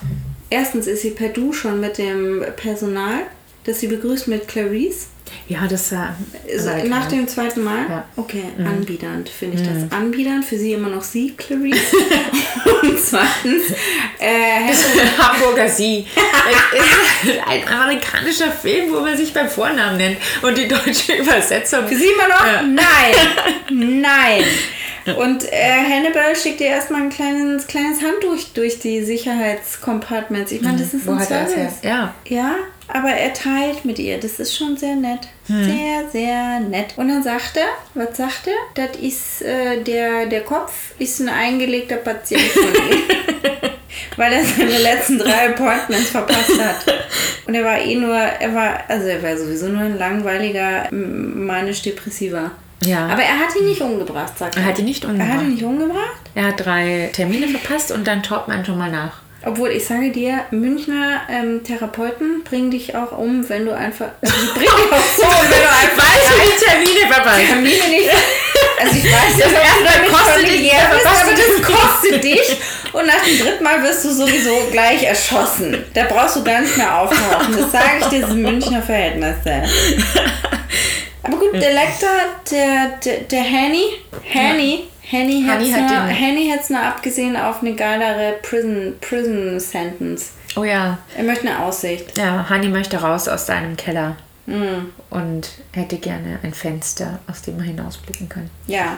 [SPEAKER 1] erstens ist sie per Du schon mit dem Personal, das sie begrüßt mit Clarice.
[SPEAKER 2] Ja, das war. War
[SPEAKER 1] nach dem zweiten Mal?
[SPEAKER 2] Ja.
[SPEAKER 1] Okay, anbiedernd finde ich das. Anbiedernd, für sie immer noch sie, Clarice. und zweitens, äh,
[SPEAKER 2] Hamburger Sie. Es ist ein amerikanischer Film, wo man sich beim Vornamen nennt. Und die deutsche Übersetzung.
[SPEAKER 1] Für sie immer noch?
[SPEAKER 2] Ja.
[SPEAKER 1] Nein. Nein. Und äh, Hannibal schickt ihr erstmal ein kleines, kleines Handtuch durch die Sicherheitscompartments. Ich meine, das ist
[SPEAKER 2] Wo
[SPEAKER 1] ein
[SPEAKER 2] er?
[SPEAKER 1] Service.
[SPEAKER 2] Ja.
[SPEAKER 1] Ja, aber er teilt mit ihr. Das ist schon sehr nett.
[SPEAKER 2] Hm.
[SPEAKER 1] Sehr, sehr nett. Und dann sagt er, was sagt er? Das ist, äh, der, der Kopf ist ein eingelegter Patient von ihm. Weil er seine letzten drei Appointments verpasst hat. Und er war eh nur, er war, also er war sowieso nur ein langweiliger manisch-depressiver.
[SPEAKER 2] Ja.
[SPEAKER 1] Aber er hat ihn nicht umgebracht, sagt er.
[SPEAKER 2] Er hat ihn nicht
[SPEAKER 1] Er hat
[SPEAKER 2] umgebracht.
[SPEAKER 1] ihn nicht umgebracht?
[SPEAKER 2] Er hat drei Termine verpasst und dann schaut man schon mal nach.
[SPEAKER 1] Obwohl, ich sage dir, Münchner ähm, Therapeuten bringen dich auch um, wenn du einfach. Also die bringen dich auch so um, wenn du einfach.
[SPEAKER 2] Weil du die Termine verpasst.
[SPEAKER 1] Termine nicht. Also ich weiß nicht, du
[SPEAKER 2] erste
[SPEAKER 1] damit
[SPEAKER 2] kostet dich, aber
[SPEAKER 1] das kostet dich. Und nach dem dritten Mal wirst du sowieso gleich erschossen. Da brauchst du gar nicht mehr auftauchen. Das sage ich dir, das sind Münchner Verhältnisse. Aber gut, der Lektor, der, der, der Henny, Henny, Henny
[SPEAKER 2] Henny
[SPEAKER 1] hätte
[SPEAKER 2] hat
[SPEAKER 1] nur, Henny nur abgesehen auf eine geilere Prison, Prison Sentence.
[SPEAKER 2] Oh ja.
[SPEAKER 1] Er möchte eine Aussicht.
[SPEAKER 2] Ja, Hani möchte raus aus seinem Keller
[SPEAKER 1] Hm.
[SPEAKER 2] und hätte gerne ein Fenster, aus dem er hinausblicken kann.
[SPEAKER 1] Ja.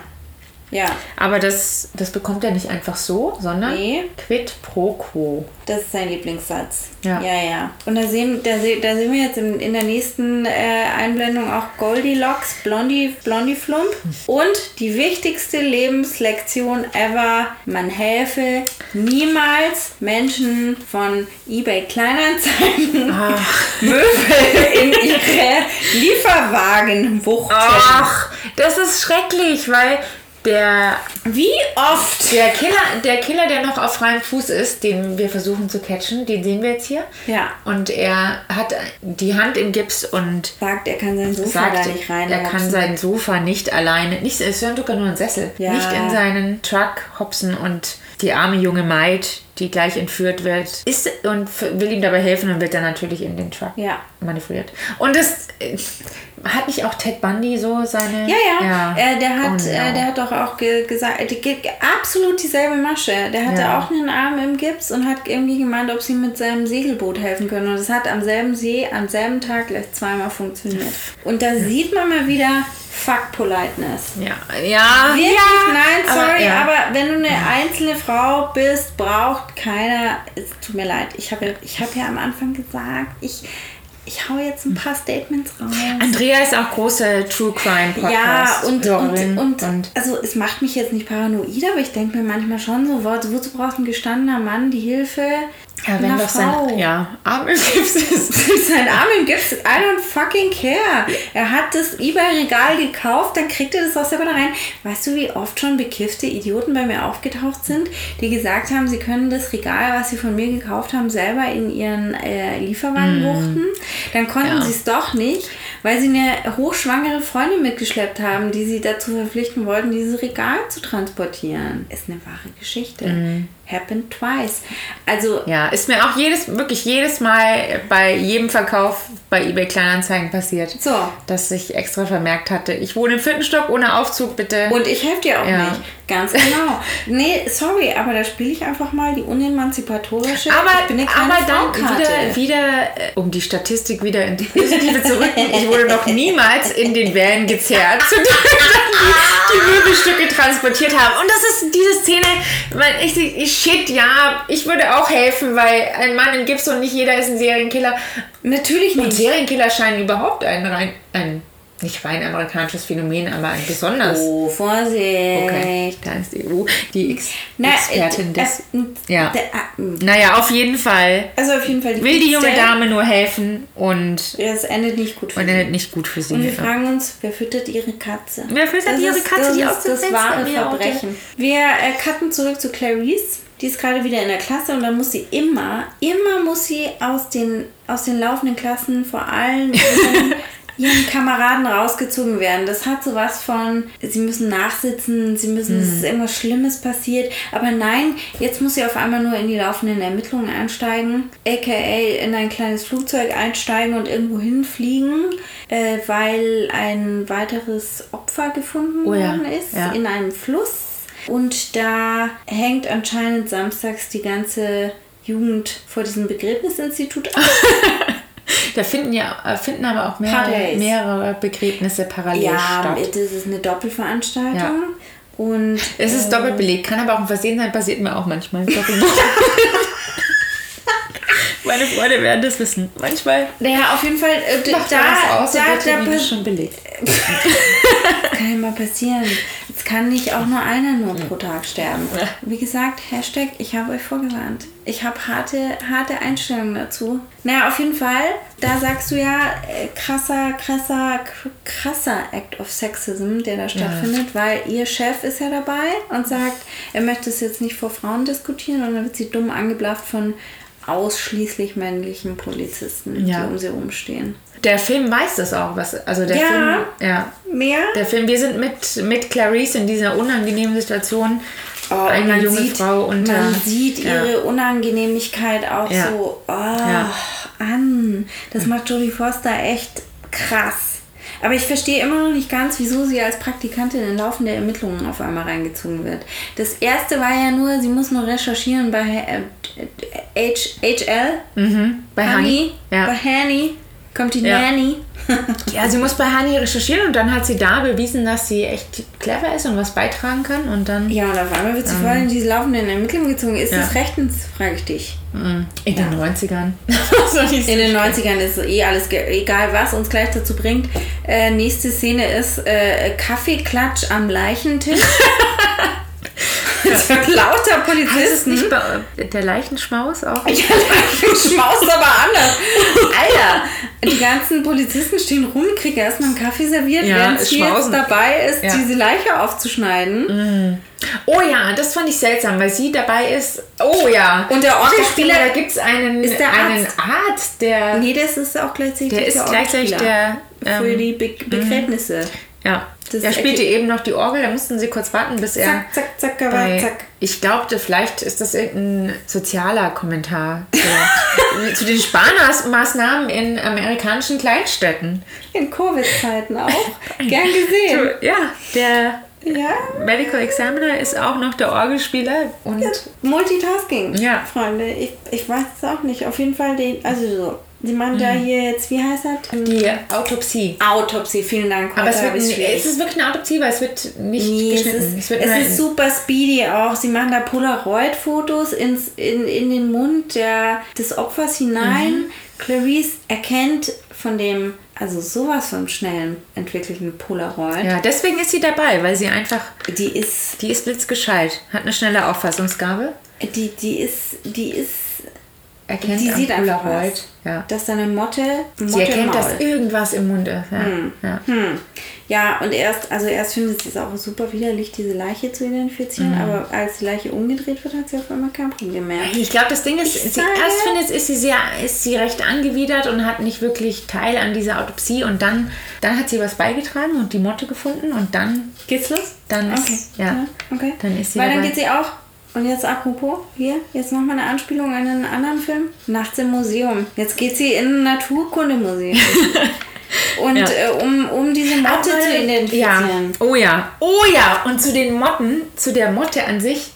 [SPEAKER 1] Ja.
[SPEAKER 2] Aber das, das bekommt er nicht einfach so, sondern
[SPEAKER 1] Nee.
[SPEAKER 2] quid pro quo.
[SPEAKER 1] Das ist sein Lieblingssatz.
[SPEAKER 2] Ja.
[SPEAKER 1] ja. ja. Und da sehen, da, se- da sehen wir jetzt in, in der nächsten äh, Einblendung auch Goldilocks, Blondie, Blondie Flump. Und die wichtigste Lebenslektion ever, man helfe niemals Menschen von eBay Kleinanzeigen
[SPEAKER 2] Ah.
[SPEAKER 1] Möbel in ihre Lieferwagen wuchten.
[SPEAKER 2] Ach, das ist schrecklich, weil der,
[SPEAKER 1] Wie oft?
[SPEAKER 2] der, Killer, der Killer, der noch auf freiem Fuß ist, den wir versuchen zu catchen, den sehen wir jetzt hier.
[SPEAKER 1] Ja.
[SPEAKER 2] Und er hat die Hand im Gips und
[SPEAKER 1] Sagt, er kann sein Sofa
[SPEAKER 2] sagt,
[SPEAKER 1] nicht rein.
[SPEAKER 2] er kann sein Sofa nicht alleine, nicht, es ist sogar nur ein Sessel,
[SPEAKER 1] Ja.
[SPEAKER 2] nicht in seinen Truck hopsen und die arme junge Maid, die gleich entführt wird, ist und will ihm dabei helfen und wird dann natürlich in den Truck
[SPEAKER 1] Ja.
[SPEAKER 2] manipuliert. Und das äh, hat nicht auch Ted Bundy so seine.
[SPEAKER 1] Ja, ja. Äh, der, hat,
[SPEAKER 2] Oh, no.
[SPEAKER 1] äh, der hat doch auch ge gesagt, die, absolut dieselbe Masche. Der hatte
[SPEAKER 2] Ja.
[SPEAKER 1] auch einen Arm im Gips und hat irgendwie gemeint, ob sie mit seinem Segelboot helfen können. Und es hat am selben See, am selben Tag gleich zweimal funktioniert. Und da sieht man mal wieder Fuck Politeness.
[SPEAKER 2] Ja, ja.
[SPEAKER 1] Wirklich?
[SPEAKER 2] ja,
[SPEAKER 1] Nein,
[SPEAKER 2] aber
[SPEAKER 1] sorry,
[SPEAKER 2] ja.
[SPEAKER 1] aber wenn du eine einzelne Frau bist, braucht keiner. Es tut mir leid. Ich habe ich hab ja am Anfang gesagt, ich, ich hau jetzt ein paar Statements raus.
[SPEAKER 2] Andrea ist auch große True Crime
[SPEAKER 1] Ja,
[SPEAKER 2] Podcast.
[SPEAKER 1] und, und,
[SPEAKER 2] Hörerin
[SPEAKER 1] und, also es macht mich jetzt nicht paranoid, aber ich denke mir manchmal schon so, wo- wozu braucht ein gestandener Mann die Hilfe
[SPEAKER 2] ja, wenn doch
[SPEAKER 1] Frau?
[SPEAKER 2] sein ja, Arm im Gips ist.
[SPEAKER 1] Sein Arm im Gips, I don't fucking care. Er hat das eBay-Regal gekauft, dann kriegt er das auch selber da rein. Weißt du, wie oft schon bekiffte Idioten bei mir aufgetaucht sind, die gesagt haben, sie können das Regal, was sie von mir gekauft haben, selber in ihren äh, Lieferwagen wuchten. Dann konnten
[SPEAKER 2] Ja.
[SPEAKER 1] sie es doch nicht, weil sie eine hochschwangere Freundin mitgeschleppt haben, die sie dazu verpflichten wollten, dieses Regal zu transportieren. Ist eine wahre Geschichte. Happened twice. Also,
[SPEAKER 2] Ja, ist mir auch jedes, wirklich jedes Mal bei jedem Verkauf bei eBay Kleinanzeigen passiert.
[SPEAKER 1] So.
[SPEAKER 2] Dass ich extra vermerkt hatte, ich wohne im vierten Stock ohne Aufzug, bitte.
[SPEAKER 1] Und ich helfe dir auch
[SPEAKER 2] Ja.
[SPEAKER 1] nicht. Ganz genau. Nee, sorry, aber da spiele ich einfach mal die unemanzipatorische.
[SPEAKER 2] aber,
[SPEAKER 1] ich bin eine kleine
[SPEAKER 2] aber dann wieder, wieder, äh, um die Statistik wieder in die Positive zu rücken, ich wurde noch niemals in den Van gezerrt, zu denen die, die Möbelstücke transportiert haben. Und das ist diese Szene, weil ich, ich shit, ja, ich würde auch helfen, weil ein Mann im Gips und nicht jeder ist ein Serienkiller.
[SPEAKER 1] Natürlich
[SPEAKER 2] Und
[SPEAKER 1] nicht.
[SPEAKER 2] Serienkiller scheinen überhaupt ein rein, ein nicht rein amerikanisches Phänomen, aber ein besonders.
[SPEAKER 1] Oh, Vorsicht.
[SPEAKER 2] Okay, da ist die EU, die Ex
[SPEAKER 1] Na,
[SPEAKER 2] Expertin
[SPEAKER 1] äh,
[SPEAKER 2] des.
[SPEAKER 1] äh,
[SPEAKER 2] Ja.
[SPEAKER 1] äh,
[SPEAKER 2] Naja, auf jeden Fall
[SPEAKER 1] Also auf jeden Fall
[SPEAKER 2] will die junge. Dame nur helfen und,
[SPEAKER 1] Es endet nicht gut für
[SPEAKER 2] und
[SPEAKER 1] sie.
[SPEAKER 2] endet nicht gut für sie.
[SPEAKER 1] Und wir
[SPEAKER 2] Ja.
[SPEAKER 1] fragen uns, wer füttert ihre Katze?
[SPEAKER 2] Wer füttert
[SPEAKER 1] Das
[SPEAKER 2] ihre
[SPEAKER 1] ist-
[SPEAKER 2] Katze,
[SPEAKER 1] das
[SPEAKER 2] die
[SPEAKER 1] ist
[SPEAKER 2] aus dem
[SPEAKER 1] das wahre? Verbrechen. Wir äh, cutten zurück zu Clarice. Die ist gerade wieder in der Klasse und dann muss sie immer, immer muss sie aus den, aus den laufenden Klassen vor allen ihren, Kameraden rausgezogen werden. Das hat sowas von, sie müssen nachsitzen, sie müssen, es ist irgendwas Schlimmes passiert. Aber nein, jetzt muss sie auf einmal nur in die laufenden Ermittlungen einsteigen, aka in ein kleines Flugzeug einsteigen und irgendwo hinfliegen, äh, weil ein weiteres Opfer gefunden
[SPEAKER 2] Oh ja,
[SPEAKER 1] worden ist
[SPEAKER 2] ja.
[SPEAKER 1] in einem Fluss. Und da hängt anscheinend samstags die ganze Jugend vor diesem Begräbnisinstitut ab.
[SPEAKER 2] Da finden ja äh, finden aber auch mehrere, mehrere Begräbnisse parallel
[SPEAKER 1] ja,
[SPEAKER 2] statt.
[SPEAKER 1] das ist eine Doppelveranstaltung.
[SPEAKER 2] Ja.
[SPEAKER 1] Und
[SPEAKER 2] Es ist
[SPEAKER 1] äh,
[SPEAKER 2] doppelt belegt, kann aber auch ein Versehen sein, passiert mir auch manchmal. Meine Freunde werden das wissen. Manchmal
[SPEAKER 1] Naja, auf jeden Fall, äh, da,
[SPEAKER 2] das aus
[SPEAKER 1] da, da,
[SPEAKER 2] ist schon belegt.
[SPEAKER 1] kann ja mal passieren. Es kann nicht auch nur einer nur pro Tag sterben.
[SPEAKER 2] Ja.
[SPEAKER 1] Wie gesagt, Hashtag, ich habe euch vorgewarnt. Ich habe harte, harte Einstellungen dazu. Naja, auf jeden Fall, da sagst du ja, äh, krasser, krasser, kr- krasser Act of Sexism, der da stattfindet, weil ihr Chef ist ja dabei und sagt, er möchte es jetzt nicht vor Frauen diskutieren und dann wird sie dumm angeblafft von ausschließlich männlichen Polizisten,
[SPEAKER 2] Ja.
[SPEAKER 1] die um sie rumstehen.
[SPEAKER 2] Der Film weiß das auch, was. Also der
[SPEAKER 1] Ja.
[SPEAKER 2] Film. Ja.
[SPEAKER 1] Mehr?
[SPEAKER 2] Der Film, wir sind mit, mit Clarice in dieser unangenehmen Situation.
[SPEAKER 1] Oh, und
[SPEAKER 2] eine junge
[SPEAKER 1] sieht,
[SPEAKER 2] Frau unter.
[SPEAKER 1] Man sieht
[SPEAKER 2] ja.
[SPEAKER 1] ihre Unangenehmlichkeit auch
[SPEAKER 2] Ja.
[SPEAKER 1] so oh,
[SPEAKER 2] Ja.
[SPEAKER 1] an. Das macht Jodie Foster echt krass. Aber ich verstehe immer noch nicht ganz, wieso sie als Praktikantin in laufende Ermittlungen auf einmal reingezogen wird. Das erste war ja nur, sie muss nur recherchieren bei äh, H HL,
[SPEAKER 2] Mhm. Bei Honey.
[SPEAKER 1] Honey,
[SPEAKER 2] Ja.
[SPEAKER 1] bei Hanny. Kommt die
[SPEAKER 2] Ja.
[SPEAKER 1] Nanny.
[SPEAKER 2] Ja, sie muss bei Hani recherchieren und dann hat sie da bewiesen, dass sie echt clever ist und was beitragen kann und dann
[SPEAKER 1] Ja, und auf einmal wird sie voll in diese laufenden Ermittlungen gezogen. Ist
[SPEAKER 2] Ja.
[SPEAKER 1] das rechtens, frage ich dich.
[SPEAKER 2] mm, in den 90ern. Soll ich
[SPEAKER 1] In den 90ern ist eh alles, ge- egal was uns gleich dazu bringt. Äh, nächste Szene ist äh, Kaffeeklatsch am Leichentisch. Wird lauter
[SPEAKER 2] Heißt es
[SPEAKER 1] Polizisten.
[SPEAKER 2] nicht bei, der Leichenschmaus auch?
[SPEAKER 1] Ja, Leichenschmaus aber anders. Alter, die ganzen Polizisten stehen rum, kriegen erstmal einen Kaffee serviert,
[SPEAKER 2] Ja,
[SPEAKER 1] während sie jetzt dabei ist,
[SPEAKER 2] Ja.
[SPEAKER 1] diese Leiche aufzuschneiden.
[SPEAKER 2] Oh ja, das fand ich seltsam, weil sie dabei ist. Oh ja.
[SPEAKER 1] Und der Orgelspieler
[SPEAKER 2] Da gibt es einen,
[SPEAKER 1] ist der
[SPEAKER 2] einen
[SPEAKER 1] Arzt.
[SPEAKER 2] Arzt, der.
[SPEAKER 1] Nee, das ist auch gleichzeitig
[SPEAKER 2] Der ist gleichzeitig der,
[SPEAKER 1] Für
[SPEAKER 2] ähm,
[SPEAKER 1] die Be Begräbnisse.
[SPEAKER 2] Ja.
[SPEAKER 1] Das
[SPEAKER 2] er spielte eben noch die Orgel, da mussten sie kurz warten, bis er.
[SPEAKER 1] Zack, zack, zack, aber
[SPEAKER 2] bei,
[SPEAKER 1] zack.
[SPEAKER 2] Ich glaubte, vielleicht ist das irgendein sozialer Kommentar zu, zu den Sparmaßnahmen in amerikanischen Kleinstädten.
[SPEAKER 1] In Covid-Zeiten auch. Gern gesehen.
[SPEAKER 2] Ja, der
[SPEAKER 1] Ja.
[SPEAKER 2] Medical Examiner ist auch noch der Orgelspieler und
[SPEAKER 1] Multitasking,
[SPEAKER 2] Ja.
[SPEAKER 1] Freunde. Ich, ich weiß es auch nicht. Auf jeden Fall, den, also so. Sie meinen da
[SPEAKER 2] Mhm.
[SPEAKER 1] hier jetzt, wie heißt das?
[SPEAKER 2] die Autopsie.
[SPEAKER 1] Autopsie, vielen Dank.
[SPEAKER 2] Aber es, wird, es ist wirklich eine Autopsie, weil es wird nicht
[SPEAKER 1] Nee, es
[SPEAKER 2] geschnitten.
[SPEAKER 1] ist,
[SPEAKER 2] wird
[SPEAKER 1] es
[SPEAKER 2] nur
[SPEAKER 1] ist super speedy auch. Sie machen da Polaroid-Fotos ins, in, in den Mund der, des Opfers hinein.
[SPEAKER 2] Mhm.
[SPEAKER 1] Clarice erkennt von dem, also sowas von schnell entwickelten Polaroid.
[SPEAKER 2] Ja, deswegen ist sie dabei, weil sie einfach,
[SPEAKER 1] Die ist,
[SPEAKER 2] die ist blitzgescheit, hat eine schnelle Auffassungsgabe,
[SPEAKER 1] die, die ist, die ist,
[SPEAKER 2] erkennt am
[SPEAKER 1] sieht einfach was.
[SPEAKER 2] Ja.
[SPEAKER 1] dass da eine Motte, Motte
[SPEAKER 2] Sie erkennt,
[SPEAKER 1] Maul.
[SPEAKER 2] dass irgendwas im Mund ist. Ja. Ja.
[SPEAKER 1] Hm. Ja, und erst, also erst findet sie es auch super widerlich, diese Leiche zu identifizieren,
[SPEAKER 2] Mhm.
[SPEAKER 1] aber als die Leiche umgedreht wird, hat sie auf einmal kein Problem mehr.
[SPEAKER 2] Ich glaube, das Ding ist,
[SPEAKER 1] Ich
[SPEAKER 2] sie erst findet, ist sie sehr, ist sie recht angewidert und hat nicht wirklich Teil an dieser Autopsie und dann, dann hat sie was beigetragen und die Motte gefunden und dann,
[SPEAKER 1] Geht's los?
[SPEAKER 2] dann
[SPEAKER 1] Okay.
[SPEAKER 2] ist, ja,
[SPEAKER 1] okay.
[SPEAKER 2] dann ist sie
[SPEAKER 1] Weil dann
[SPEAKER 2] dabei.
[SPEAKER 1] geht sie auch. Und jetzt apropos, hier, jetzt nochmal eine Anspielung an einen anderen Film. Nachts im Museum. Jetzt geht sie in ein Naturkundemuseum. Und
[SPEAKER 2] Ja.
[SPEAKER 1] äh, um, um diese Motte zu
[SPEAKER 2] ja,
[SPEAKER 1] identifizieren.
[SPEAKER 2] oh ja, oh ja. Und zu den Motten, zu der Motte an sich,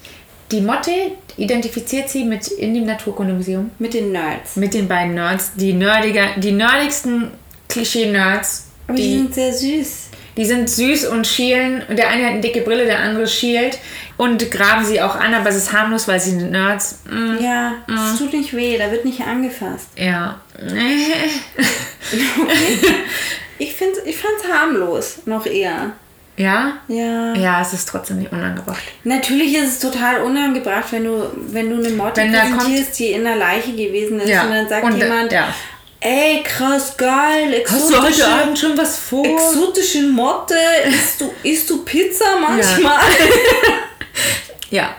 [SPEAKER 2] die Motte identifiziert sie mit in dem Naturkundemuseum
[SPEAKER 1] Mit den Nerds.
[SPEAKER 2] mit den beiden Nerds, die nerdiger, die nerdigsten Klischee-Nerds.
[SPEAKER 1] Aber die,
[SPEAKER 2] Die,
[SPEAKER 1] sind sehr süß.
[SPEAKER 2] Die sind süß und schielen. Und der eine hat eine dicke Brille, der andere schielt. Und graben sie auch an, aber es ist harmlos, weil sie sind Nerds. Mm,
[SPEAKER 1] Ja, es tut nicht weh, da wird nicht angefasst.
[SPEAKER 2] ja.
[SPEAKER 1] Ich, find's, ich fand's harmlos, noch eher.
[SPEAKER 2] ja?
[SPEAKER 1] Ja.
[SPEAKER 2] Ja, es ist trotzdem nicht unangebracht.
[SPEAKER 1] Natürlich ist es total unangebracht, wenn du, wenn du eine Motte
[SPEAKER 2] Wenn
[SPEAKER 1] präsentierst, die in der Leiche gewesen ist
[SPEAKER 2] Ja.
[SPEAKER 1] und dann sagt
[SPEAKER 2] Und, äh,
[SPEAKER 1] jemand,
[SPEAKER 2] ja.
[SPEAKER 1] Ey, krass, geil,
[SPEAKER 2] Hast du heute
[SPEAKER 1] exotische,
[SPEAKER 2] Abend schon was vor?
[SPEAKER 1] exotische Motte, isst du, isst du Pizza manchmal?
[SPEAKER 2] Ja.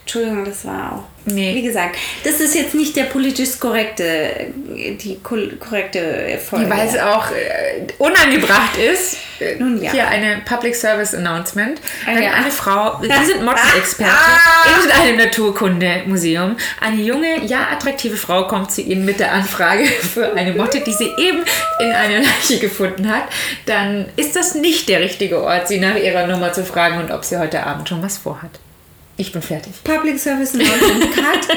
[SPEAKER 1] Entschuldigung, das war auch.
[SPEAKER 2] Nee.
[SPEAKER 1] Wie gesagt, das ist jetzt nicht der politisch korrekte, die korrekte Folge.
[SPEAKER 2] Weil es auch äh, unangebracht ist. Äh,
[SPEAKER 1] Nun ja.
[SPEAKER 2] Hier eine Public Service Announcement. Wenn
[SPEAKER 1] ja.
[SPEAKER 2] eine Frau, Sie sind Mottenexperte in einem Naturkundemuseum, eine junge, ja attraktive Frau kommt zu Ihnen mit der Anfrage für eine Motte, die sie eben in einer Leiche gefunden hat, dann ist das nicht der richtige Ort, sie nach ihrer Nummer zu fragen und ob sie heute Abend schon was vorhat. Ich bin fertig.
[SPEAKER 1] Public Service Announcement Cut.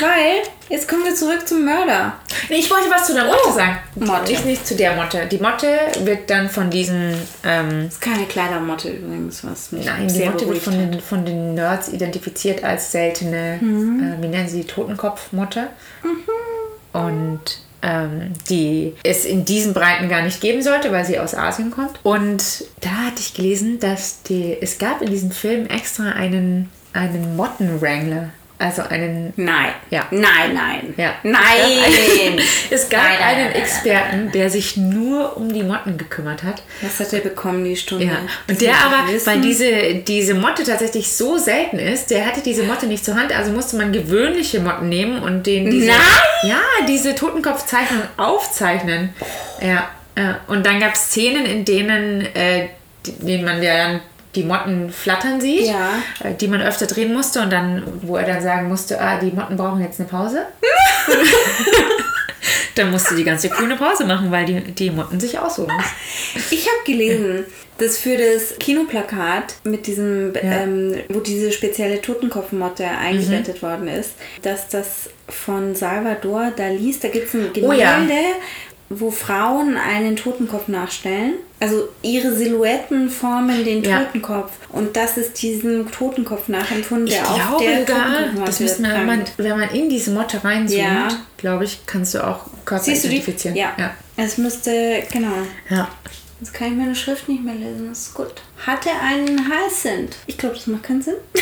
[SPEAKER 1] Weil, jetzt kommen wir zurück zum Mörder.
[SPEAKER 2] Nee, ich wollte was zu der Motte sagen.
[SPEAKER 1] Motte.
[SPEAKER 2] Nicht, nicht zu der Motte. Die Motte wird dann von diesen ähm,
[SPEAKER 1] Das ist keine Kleidermotte übrigens, was mich
[SPEAKER 2] Nein, die Motte wird von den, von den Nerds identifiziert als seltene, äh, wie nennen sie die Totenkopfmotte. Und ähm, die es in diesen Breiten gar nicht geben sollte, weil sie aus Asien kommt. Und da hatte ich gelesen, dass die, es gab in diesem Film extra einen, einen Mottenwrangler. Also einen
[SPEAKER 1] Nein.
[SPEAKER 2] Ja.
[SPEAKER 1] Nein, nein.
[SPEAKER 2] ja.
[SPEAKER 1] Nein.
[SPEAKER 2] Es gab
[SPEAKER 1] Nein, nein,
[SPEAKER 2] einen
[SPEAKER 1] nein, nein,
[SPEAKER 2] Experten, der sich nur um die Motten gekümmert hat.
[SPEAKER 1] Was hat er bekommen die Stunde?
[SPEAKER 2] Ja, und der aber,
[SPEAKER 1] wissen.
[SPEAKER 2] weil diese, diese Motte tatsächlich so selten ist, der hatte diese Motte nicht zur Hand, also musste man gewöhnliche Motten nehmen und den diese,
[SPEAKER 1] Nein!
[SPEAKER 2] ja, diese Totenkopfzeichnung aufzeichnen. Ja, und dann gab es Szenen, in denen, äh, denen man ja dann die Motten flattern sieht,
[SPEAKER 1] Ja.
[SPEAKER 2] äh, die man öfter drehen musste und dann, wo er dann sagen musste, ah, die Motten brauchen jetzt eine Pause. dann musste die ganze Crew eine Pause machen, weil die, die Motten sich aussuchen.
[SPEAKER 1] Ich habe gelesen, dass für das Kinoplakat mit diesem, ähm, wo diese spezielle Totenkopfmotte eingebettet
[SPEAKER 2] Mhm.
[SPEAKER 1] worden ist, dass das von Salvador Dali ist. Da gibt es ein
[SPEAKER 2] Oh ja.
[SPEAKER 1] Wo Frauen einen Totenkopf nachstellen. Also ihre Silhouetten formen den
[SPEAKER 2] Ja.
[SPEAKER 1] Totenkopf. Und das ist diesem Totenkopf nachempfunden,
[SPEAKER 2] Ich
[SPEAKER 1] der auf
[SPEAKER 2] glaube
[SPEAKER 1] der Totenkopfmatte
[SPEAKER 2] das müssen wir, wenn man, wenn man in diese Motte reinzoomt,
[SPEAKER 1] Ja.
[SPEAKER 2] glaube ich, kannst du auch Körper
[SPEAKER 1] Siehst du die?
[SPEAKER 2] identifizieren.
[SPEAKER 1] Ja.
[SPEAKER 2] ja.
[SPEAKER 1] Es müsste, genau.
[SPEAKER 2] Ja.
[SPEAKER 1] Jetzt kann ich meine Schrift nicht mehr lesen, das ist gut. Hat er einen Hyacinth? Ich glaube, das macht keinen Sinn.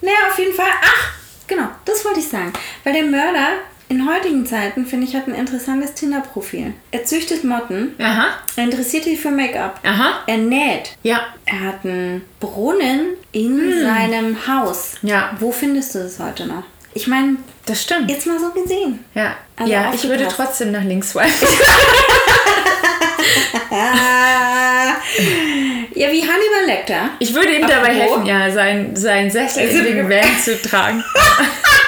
[SPEAKER 1] naja, auf jeden Fall. Ach, genau, das wollte ich sagen. Weil der Mörder in heutigen Zeiten, finde ich, hat ein interessantes Tinder-Profil. Er züchtet Motten,
[SPEAKER 2] Aha.
[SPEAKER 1] er interessiert sich für Make-up,
[SPEAKER 2] Aha.
[SPEAKER 1] er näht,
[SPEAKER 2] Ja.
[SPEAKER 1] er hat einen Brunnen in seinem Haus.
[SPEAKER 2] Ja.
[SPEAKER 1] Wo findest du das heute noch? Ich meine,
[SPEAKER 2] Das stimmt.
[SPEAKER 1] jetzt mal so gesehen.
[SPEAKER 2] Ja.
[SPEAKER 1] Also
[SPEAKER 2] ja, ich würde trotzdem nach links swipen.
[SPEAKER 1] Ja, wie Hannibal Lecter.
[SPEAKER 2] Ich würde ihm dabei
[SPEAKER 1] Apropos.
[SPEAKER 2] helfen, ja, sein, sein sechsjährigen Van zu tragen.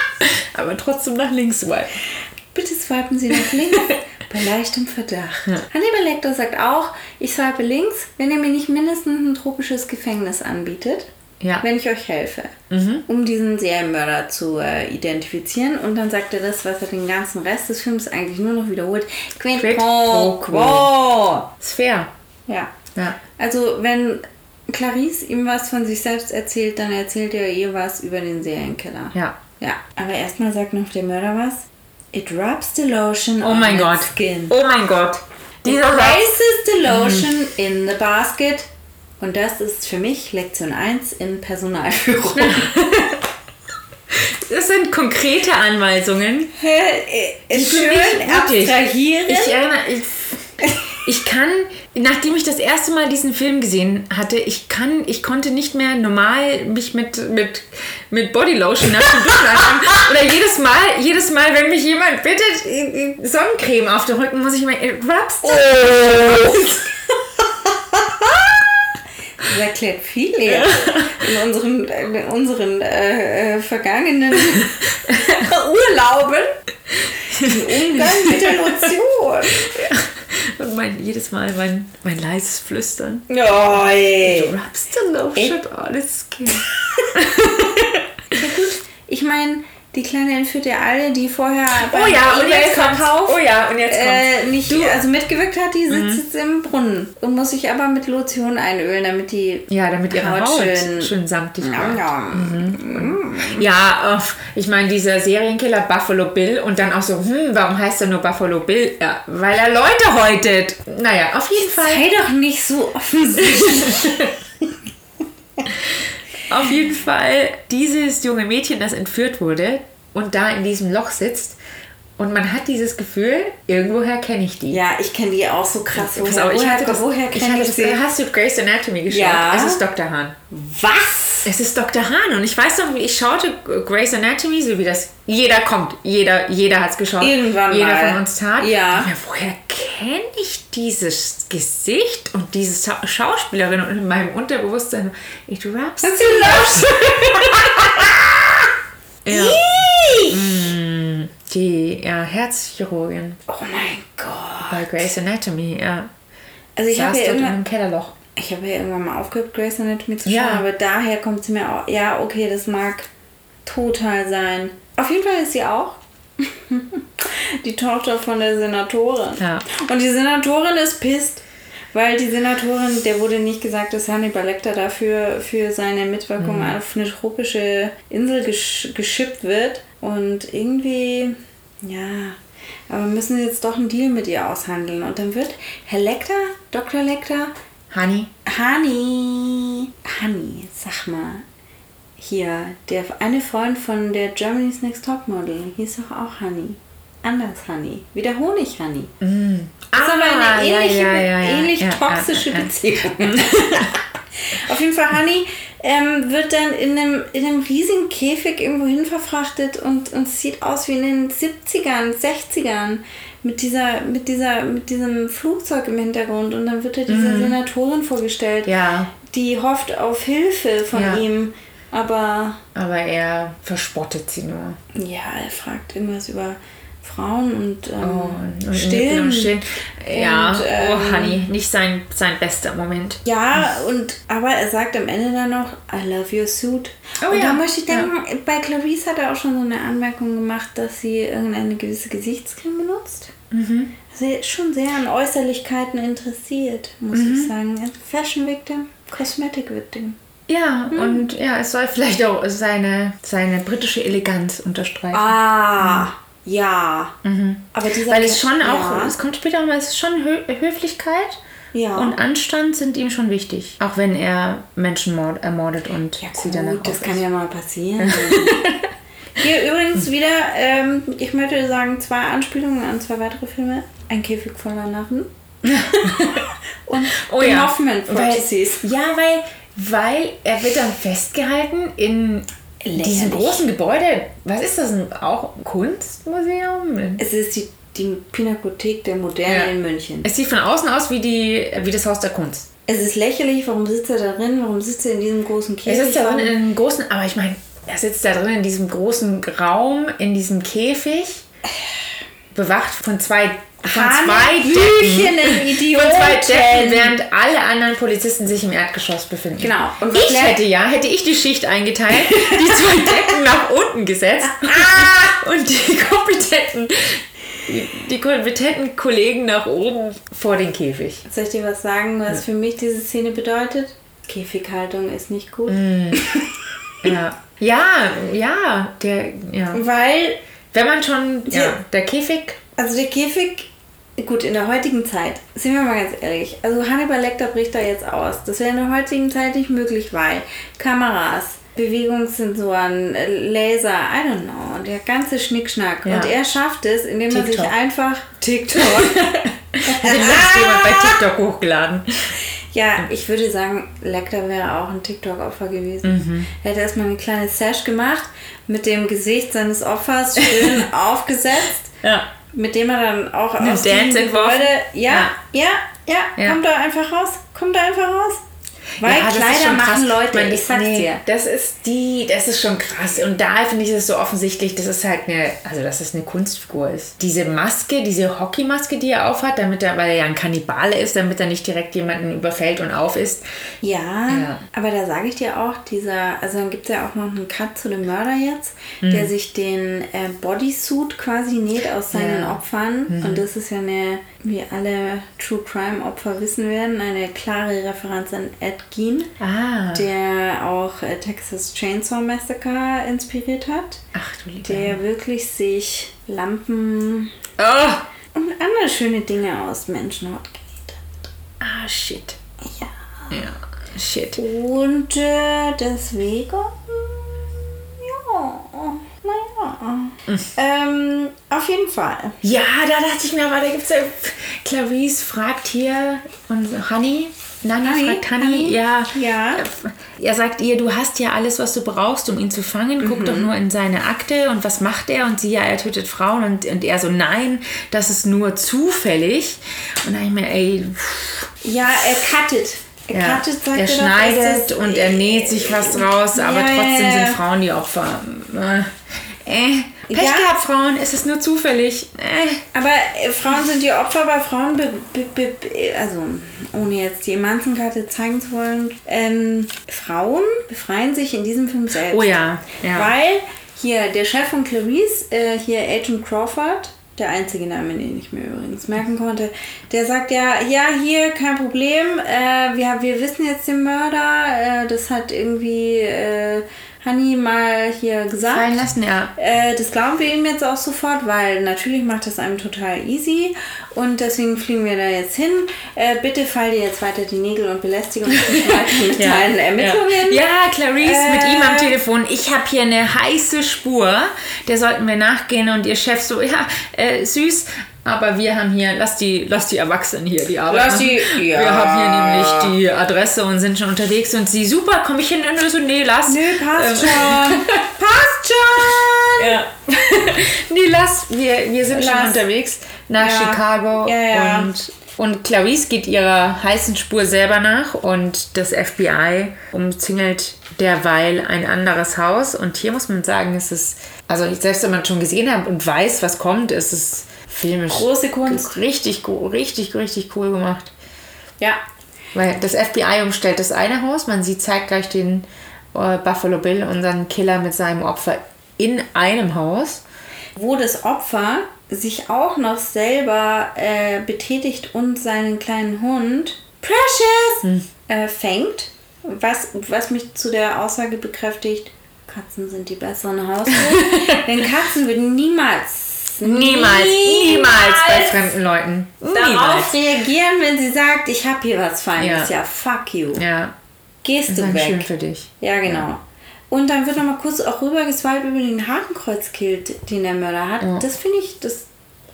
[SPEAKER 2] Aber trotzdem nach links swipen.
[SPEAKER 1] Bitte swipen Sie nach links bei leichtem Verdacht. Hannibal Lecter sagt auch, ich swipe links, wenn ihr mir nicht mindestens ein tropisches Gefängnis anbietet,
[SPEAKER 2] Ja.
[SPEAKER 1] wenn ich euch helfe, um diesen Serienmörder zu äh, identifizieren. Und dann sagt er das, was er den ganzen Rest des Films eigentlich nur noch wiederholt. Quid
[SPEAKER 2] Quid
[SPEAKER 1] pro quo.
[SPEAKER 2] Ist fair.
[SPEAKER 1] Ja.
[SPEAKER 2] Ja.
[SPEAKER 1] Also wenn Clarice ihm was von sich selbst erzählt, dann erzählt er ihr was über den Serienkiller.
[SPEAKER 2] Ja.
[SPEAKER 1] Ja, aber erstmal sagt noch der Mörder was. It rubs the lotion
[SPEAKER 2] Oh
[SPEAKER 1] on
[SPEAKER 2] mein Gott.
[SPEAKER 1] skin.
[SPEAKER 2] Oh mein Gott.
[SPEAKER 1] It
[SPEAKER 2] Dieser Satz.
[SPEAKER 1] places the lotion in the basket. Und das ist für mich Lektion 1 in Personalführung.
[SPEAKER 2] Das sind konkrete Anweisungen.
[SPEAKER 1] Äh,
[SPEAKER 2] Die für
[SPEAKER 1] Schön abstrahieren.
[SPEAKER 2] Ich erinnere, ich, ich kann, nachdem ich das erste Mal diesen Film gesehen hatte, ich kann, ich konnte nicht mehr normal mich mit, mit, mit Bodylotion nach dem Duschen anfangen. Oder jedes Mal, jedes Mal, wenn mich jemand bittet, äh, äh, Sonnencreme auf den Rücken, muss ich mir, it rubs the
[SPEAKER 1] Das erklärt viel eher in unseren, in unseren äh, äh, vergangenen Urlauben. Den Umgang mit der Lotion.
[SPEAKER 2] Und mein, jedes Mal mein, mein leises Flüstern.
[SPEAKER 1] Oh, ey.
[SPEAKER 2] Rubs the lotion on its skin.
[SPEAKER 1] Ja gut, ich meine, die Kleine entführt ja alle, die vorher
[SPEAKER 2] Oh ja, und jetzt kommt's.
[SPEAKER 1] Verkauf
[SPEAKER 2] Oh ja, und jetzt
[SPEAKER 1] äh, nicht, also mitgewirkt hat, die sitzt jetzt im Brunnen und muss sich aber mit Lotion einölen, damit die
[SPEAKER 2] Ja, damit ihre
[SPEAKER 1] Haut
[SPEAKER 2] Haut
[SPEAKER 1] schön-
[SPEAKER 2] schön, samtig wird.
[SPEAKER 1] Ja,
[SPEAKER 2] Ja, uff, ich meine, dieser Serienkiller Buffalo Bill und dann auch so, hm, warum heißt er nur Buffalo Bill? Ja, weil er Leute häutet. Naja, auf jeden Fall.
[SPEAKER 1] Sei doch nicht so offensichtlich.
[SPEAKER 2] Auf jeden Fall, dieses junge Mädchen, das entführt wurde und da in diesem Loch sitzt und man hat dieses Gefühl, irgendwoher kenne ich die.
[SPEAKER 1] ja, ich kenne die auch so krass.
[SPEAKER 2] Pass
[SPEAKER 1] Woher,
[SPEAKER 2] auf, ich hatte das,
[SPEAKER 1] woher
[SPEAKER 2] ich
[SPEAKER 1] kenne ich,
[SPEAKER 2] das,
[SPEAKER 1] sie?
[SPEAKER 2] Hast du Grey's Anatomy geschaut?
[SPEAKER 1] Ja.
[SPEAKER 2] Es ist Dr. Hahn.
[SPEAKER 1] Was?
[SPEAKER 2] Es ist Dr. Hahn und ich weiß noch, wie ich schaute Grey's Anatomy, so wie das jeder kommt, jeder, jeder hat es geschaut.
[SPEAKER 1] Irgendwann
[SPEAKER 2] Jeder
[SPEAKER 1] mal.
[SPEAKER 2] von uns tat.
[SPEAKER 1] Ja.
[SPEAKER 2] Aber woher kenne ich dieses Gesicht und diese Schauspielerin und in meinem Unterbewusstsein, it rubs
[SPEAKER 1] Hast du Lotion?
[SPEAKER 2] ja, die ja, Herzchirurgin
[SPEAKER 1] Oh mein Gott.
[SPEAKER 2] bei Grey's Anatomy, ja.
[SPEAKER 1] Also ich habe ja
[SPEAKER 2] in
[SPEAKER 1] irgendwann,
[SPEAKER 2] einem Kellerloch.
[SPEAKER 1] ich habe ja irgendwann mal aufgehört, Grey's Anatomy zu schauen,
[SPEAKER 2] Ja.
[SPEAKER 1] aber daher kommt sie mir auch. Ja, okay, das mag total sein. Auf jeden Fall ist sie auch die Tochter von der Senatorin.
[SPEAKER 2] Ja.
[SPEAKER 1] Und die Senatorin ist pisst, weil die Senatorin, der wurde nicht gesagt, dass Hannibal Lecter dafür für seine Mitwirkung
[SPEAKER 2] Mhm.
[SPEAKER 1] auf eine tropische Insel gesch geschippt wird. Und irgendwie, ja, aber müssen sie jetzt doch einen Deal mit ihr aushandeln. Und dann wird Herr Lecter, Dr. Lecter,
[SPEAKER 2] Honey,
[SPEAKER 1] Hani, Hani, sag mal, hier, der eine Freund von der Germany's Next Topmodel hieß doch auch Hani. Anders Hani. Wie der Honig Hani. Das ist aber eine
[SPEAKER 2] Ah,
[SPEAKER 1] ähnliche,
[SPEAKER 2] ja, ja, ja.
[SPEAKER 1] ähnlich toxische. Beziehung. Auf jeden Fall, Hani ähm, wird dann in einem, in einem riesigen Käfig irgendwo hin verfrachtet und, und sieht aus wie in den 70ern, 60ern mit dieser, mit dieser, mit diesem Flugzeug im Hintergrund und dann wird er diese Senatorin vorgestellt,
[SPEAKER 2] Mhm. Ja.
[SPEAKER 1] die hofft auf Hilfe von
[SPEAKER 2] Ja.
[SPEAKER 1] ihm, aber
[SPEAKER 2] aber er verspottet sie nur.
[SPEAKER 1] ja, er fragt irgendwas über Frauen und, ähm,
[SPEAKER 2] Oh, und
[SPEAKER 1] Stillen.
[SPEAKER 2] Und Stillen. Ja,
[SPEAKER 1] Und, ähm,
[SPEAKER 2] oh Honey, nicht sein, sein bester Moment.
[SPEAKER 1] Ja, und aber er sagt am Ende dann noch, I love your suit.
[SPEAKER 2] Oh
[SPEAKER 1] und
[SPEAKER 2] ja,
[SPEAKER 1] da möchte ich denken, bei Clarice hat er auch schon so eine Anmerkung gemacht, dass sie irgendeine gewisse Gesichtscreme benutzt. benutzt. Also er ist schon sehr an Äußerlichkeiten interessiert, muss ich sagen. Fashion Victim, Cosmetic Victim.
[SPEAKER 2] Ja, und ja, es soll vielleicht auch seine, seine britische Eleganz unterstreichen.
[SPEAKER 1] Ah, ja. Aber dieser
[SPEAKER 2] Weil es schon auch,
[SPEAKER 1] ja.
[SPEAKER 2] es kommt später mal, es ist schon Hö Höflichkeit
[SPEAKER 1] Ja.
[SPEAKER 2] und Anstand sind ihm schon wichtig. Auch wenn er Menschen mord ermordet und
[SPEAKER 1] Ja,
[SPEAKER 2] sie danach
[SPEAKER 1] das kann
[SPEAKER 2] ist.
[SPEAKER 1] ja mal passieren. Hier übrigens wieder, ähm, ich möchte sagen, zwei Anspielungen an zwei weitere Filme. Ein Käfig voller Narren. Und
[SPEAKER 2] Oh
[SPEAKER 1] The
[SPEAKER 2] ja. Weil,
[SPEAKER 1] Fantasies.
[SPEAKER 2] ja, weil, weil er wird dann festgehalten in diesem
[SPEAKER 1] Lächerlich.
[SPEAKER 2] großen Gebäude. Was ist das? Ein, auch ein Kunstmuseum?
[SPEAKER 1] Es ist die, die Pinakothek der Moderne
[SPEAKER 2] Ja.
[SPEAKER 1] in München.
[SPEAKER 2] Es sieht von außen aus wie, die, wie das Haus der Kunst.
[SPEAKER 1] Es ist lächerlich, warum sitzt er da drin? Warum sitzt er in diesem großen
[SPEAKER 2] Er
[SPEAKER 1] Käfig?
[SPEAKER 2] sitzt da drin in einem großen, aber ich meine, er sitzt da drin in diesem großen Raum, in diesem Käfig, bewacht von zwei, von zwei Decken.
[SPEAKER 1] Idioten.
[SPEAKER 2] Von zwei Decken, während alle anderen Polizisten sich im Erdgeschoss befinden.
[SPEAKER 1] Genau. Und
[SPEAKER 2] ich hätte ja, hätte ich die Schicht eingeteilt, die zwei Decken nach unten gesetzt und die kompetenten, die kompetenten Kollegen nach oben vor den Käfig.
[SPEAKER 1] Soll ich dir was sagen, was für mich diese Szene bedeutet? Käfighaltung ist nicht gut.
[SPEAKER 2] Mm. Ja. Ja, ja, der, ja.
[SPEAKER 1] Weil
[SPEAKER 2] Wenn man schon, Ja. der Käfig,
[SPEAKER 1] Also der Käfig, gut, in der heutigen Zeit, sind wir mal ganz ehrlich, also Hannibal Lecter bricht da jetzt aus. Das wäre in der heutigen Zeit nicht möglich, weil Kameras, Bewegungssensoren, äh, Laser, I don't know, der ganze Schnickschnack.
[SPEAKER 2] Ja.
[SPEAKER 1] Und er schafft es, indem er sich
[SPEAKER 2] TikTok.
[SPEAKER 1] einfach TikTok.
[SPEAKER 2] den hat jemand bei TikTok hochgeladen.
[SPEAKER 1] ja, ich würde sagen, Lecter wäre auch ein TikTok-Opfer gewesen.
[SPEAKER 2] Mhm.
[SPEAKER 1] Er hätte erstmal eine kleine Sash gemacht, mit dem Gesicht seines Opfers schön aufgesetzt.
[SPEAKER 2] Ja.
[SPEAKER 1] Mit dem er dann auch aus
[SPEAKER 2] Dance entworfen?
[SPEAKER 1] Gebäude, ja, ja, ja,
[SPEAKER 2] Ja.
[SPEAKER 1] kommt da einfach raus, kommt da einfach raus. Weil
[SPEAKER 2] Ja, das ist
[SPEAKER 1] Kleider machen Leute,
[SPEAKER 2] Ich
[SPEAKER 1] ich sag's
[SPEAKER 2] nee,
[SPEAKER 1] dir.
[SPEAKER 2] Das ist die, das ist schon krass. Und da finde ich es so offensichtlich, dass es halt eine, also dass es eine Kunstfigur ist. Diese Maske, diese Hockeymaske, die er aufhat, damit er, weil er ja ein Kannibale ist, damit er nicht direkt jemanden überfällt und aufisst.
[SPEAKER 1] Ja,
[SPEAKER 2] Ja.
[SPEAKER 1] aber da sage ich dir auch, dieser, also dann gibt es ja auch noch einen Cut zu dem Mörder jetzt,
[SPEAKER 2] Mhm.
[SPEAKER 1] der sich den äh, Bodysuit quasi näht aus seinen
[SPEAKER 2] Ja. Mhm.
[SPEAKER 1] Opfern. Und das ist ja eine, wie alle True Crime Opfer wissen werden, eine klare Referenz an Ed Gein.
[SPEAKER 2] Ah.
[SPEAKER 1] Der auch äh, Texas Chainsaw Massacre inspiriert hat.
[SPEAKER 2] Ach du lieber.
[SPEAKER 1] der wirklich sich Lampen
[SPEAKER 2] Oh.
[SPEAKER 1] und andere schöne Dinge aus Menschenhaut genäht
[SPEAKER 2] Ah, shit.
[SPEAKER 1] hat. Ja.
[SPEAKER 2] Ja, shit.
[SPEAKER 1] Und äh, deswegen, ja, naja. Ähm, auf jeden Fall.
[SPEAKER 2] Ja, da dachte ich mir, aber da gibt es ja. Clarice fragt hier und Honey. Nani
[SPEAKER 1] Honey,
[SPEAKER 2] fragt Honey, ja.
[SPEAKER 1] ja.
[SPEAKER 2] Er sagt ihr, du hast ja alles, was du brauchst, um ihn zu fangen. Guck doch nur in seine Akte und was macht er? Und sie, ja, er tötet Frauen. Und, und er so, nein, das ist nur zufällig. Und dann ich mir, ey,
[SPEAKER 1] Ja, er cuttet. Er
[SPEAKER 2] ja,
[SPEAKER 1] cuttet, sagt
[SPEAKER 2] er
[SPEAKER 1] doch,
[SPEAKER 2] schneidet
[SPEAKER 1] das-
[SPEAKER 2] und er näht sich was draus, aber
[SPEAKER 1] Ja,
[SPEAKER 2] trotzdem sind Frauen die Opfer. Äh, äh, Pech
[SPEAKER 1] Ja.
[SPEAKER 2] gehabt, Frauen, es ist nur zufällig. Äh.
[SPEAKER 1] Aber äh, Frauen sind die Opfer, bei Frauen, be, be, be, also ohne jetzt die Emanzenkarte zeigen zu wollen, ähm, Frauen befreien sich in diesem Film selbst.
[SPEAKER 2] Oh ja, ja.
[SPEAKER 1] Weil hier der Chef von Clarice, äh, hier Agent Crawford, der einzige Name, den ich mir übrigens merken konnte, der sagt ja, ja, hier, kein Problem, äh, wir, wir wissen jetzt den Mörder, äh, das hat irgendwie äh, Honey mal hier gesagt.
[SPEAKER 2] Fallen lassen, ja.
[SPEAKER 1] Äh, das glauben wir ihm jetzt auch sofort, weil natürlich macht das einem total easy und deswegen fliegen wir da jetzt hin. Äh, bitte fall dir jetzt weiter die Nägel und weiter mit deinen Ermittlungen.
[SPEAKER 2] Ja, ja Clarice mit
[SPEAKER 1] Äh.
[SPEAKER 2] ihm am Telefon. Ich habe hier eine heiße Spur. Der sollten wir nachgehen. Und ihr Chef so, ja, äh, süß. Aber wir haben hier, lass die, lass die Erwachsenen hier die Arbeit
[SPEAKER 1] Lass
[SPEAKER 2] machen.
[SPEAKER 1] die- ja.
[SPEAKER 2] Wir haben hier nämlich die Adresse und sind schon unterwegs. Und sie, super, komm ich hin? Und so, nee, lass.
[SPEAKER 1] Nö, passt
[SPEAKER 2] Ähm,
[SPEAKER 1] schon. passt schon.
[SPEAKER 2] Ja. nee, lass, wir, wir sind schon
[SPEAKER 1] Lass.
[SPEAKER 2] unterwegs nach
[SPEAKER 1] Ja.
[SPEAKER 2] Chicago.
[SPEAKER 1] Ja, ja.
[SPEAKER 2] Und, und Clarice geht ihrer heißen Spur selber nach und das FBI umzingelt derweil ein anderes Haus. Und hier muss man sagen, es ist, also selbst wenn man schon gesehen hat und weiß, was kommt, ist es filmisch
[SPEAKER 1] Große Kunst.
[SPEAKER 2] richtig, richtig, richtig cool gemacht.
[SPEAKER 1] Ja.
[SPEAKER 2] Weil das FBI umstellt das eine Haus, man sieht zeitgleich den äh, Buffalo Bill, unseren Killer mit seinem Opfer in einem Haus.
[SPEAKER 1] wo das Opfer sich auch noch selber äh, betätigt und seinen kleinen Hund Precious äh, fängt. Was, was mich zu der Aussage bekräftigt, Katzen sind die besseren Haustiere. Denn Katzen würden niemals,
[SPEAKER 2] Niemals, niemals bei fremden Leuten.
[SPEAKER 1] darauf
[SPEAKER 2] Niemals.
[SPEAKER 1] reagieren, wenn sie sagt, ich habe hier was Feines.
[SPEAKER 2] Ja.
[SPEAKER 1] Ja, fuck you.
[SPEAKER 2] Ja,
[SPEAKER 1] Gehst
[SPEAKER 2] ist
[SPEAKER 1] du weg.
[SPEAKER 2] schön für dich.
[SPEAKER 1] Ja, genau. Und dann wird noch mal kurz auch rüber geswiped über den Hakenkreuzkill, den der Mörder hat. Das finde ich, das,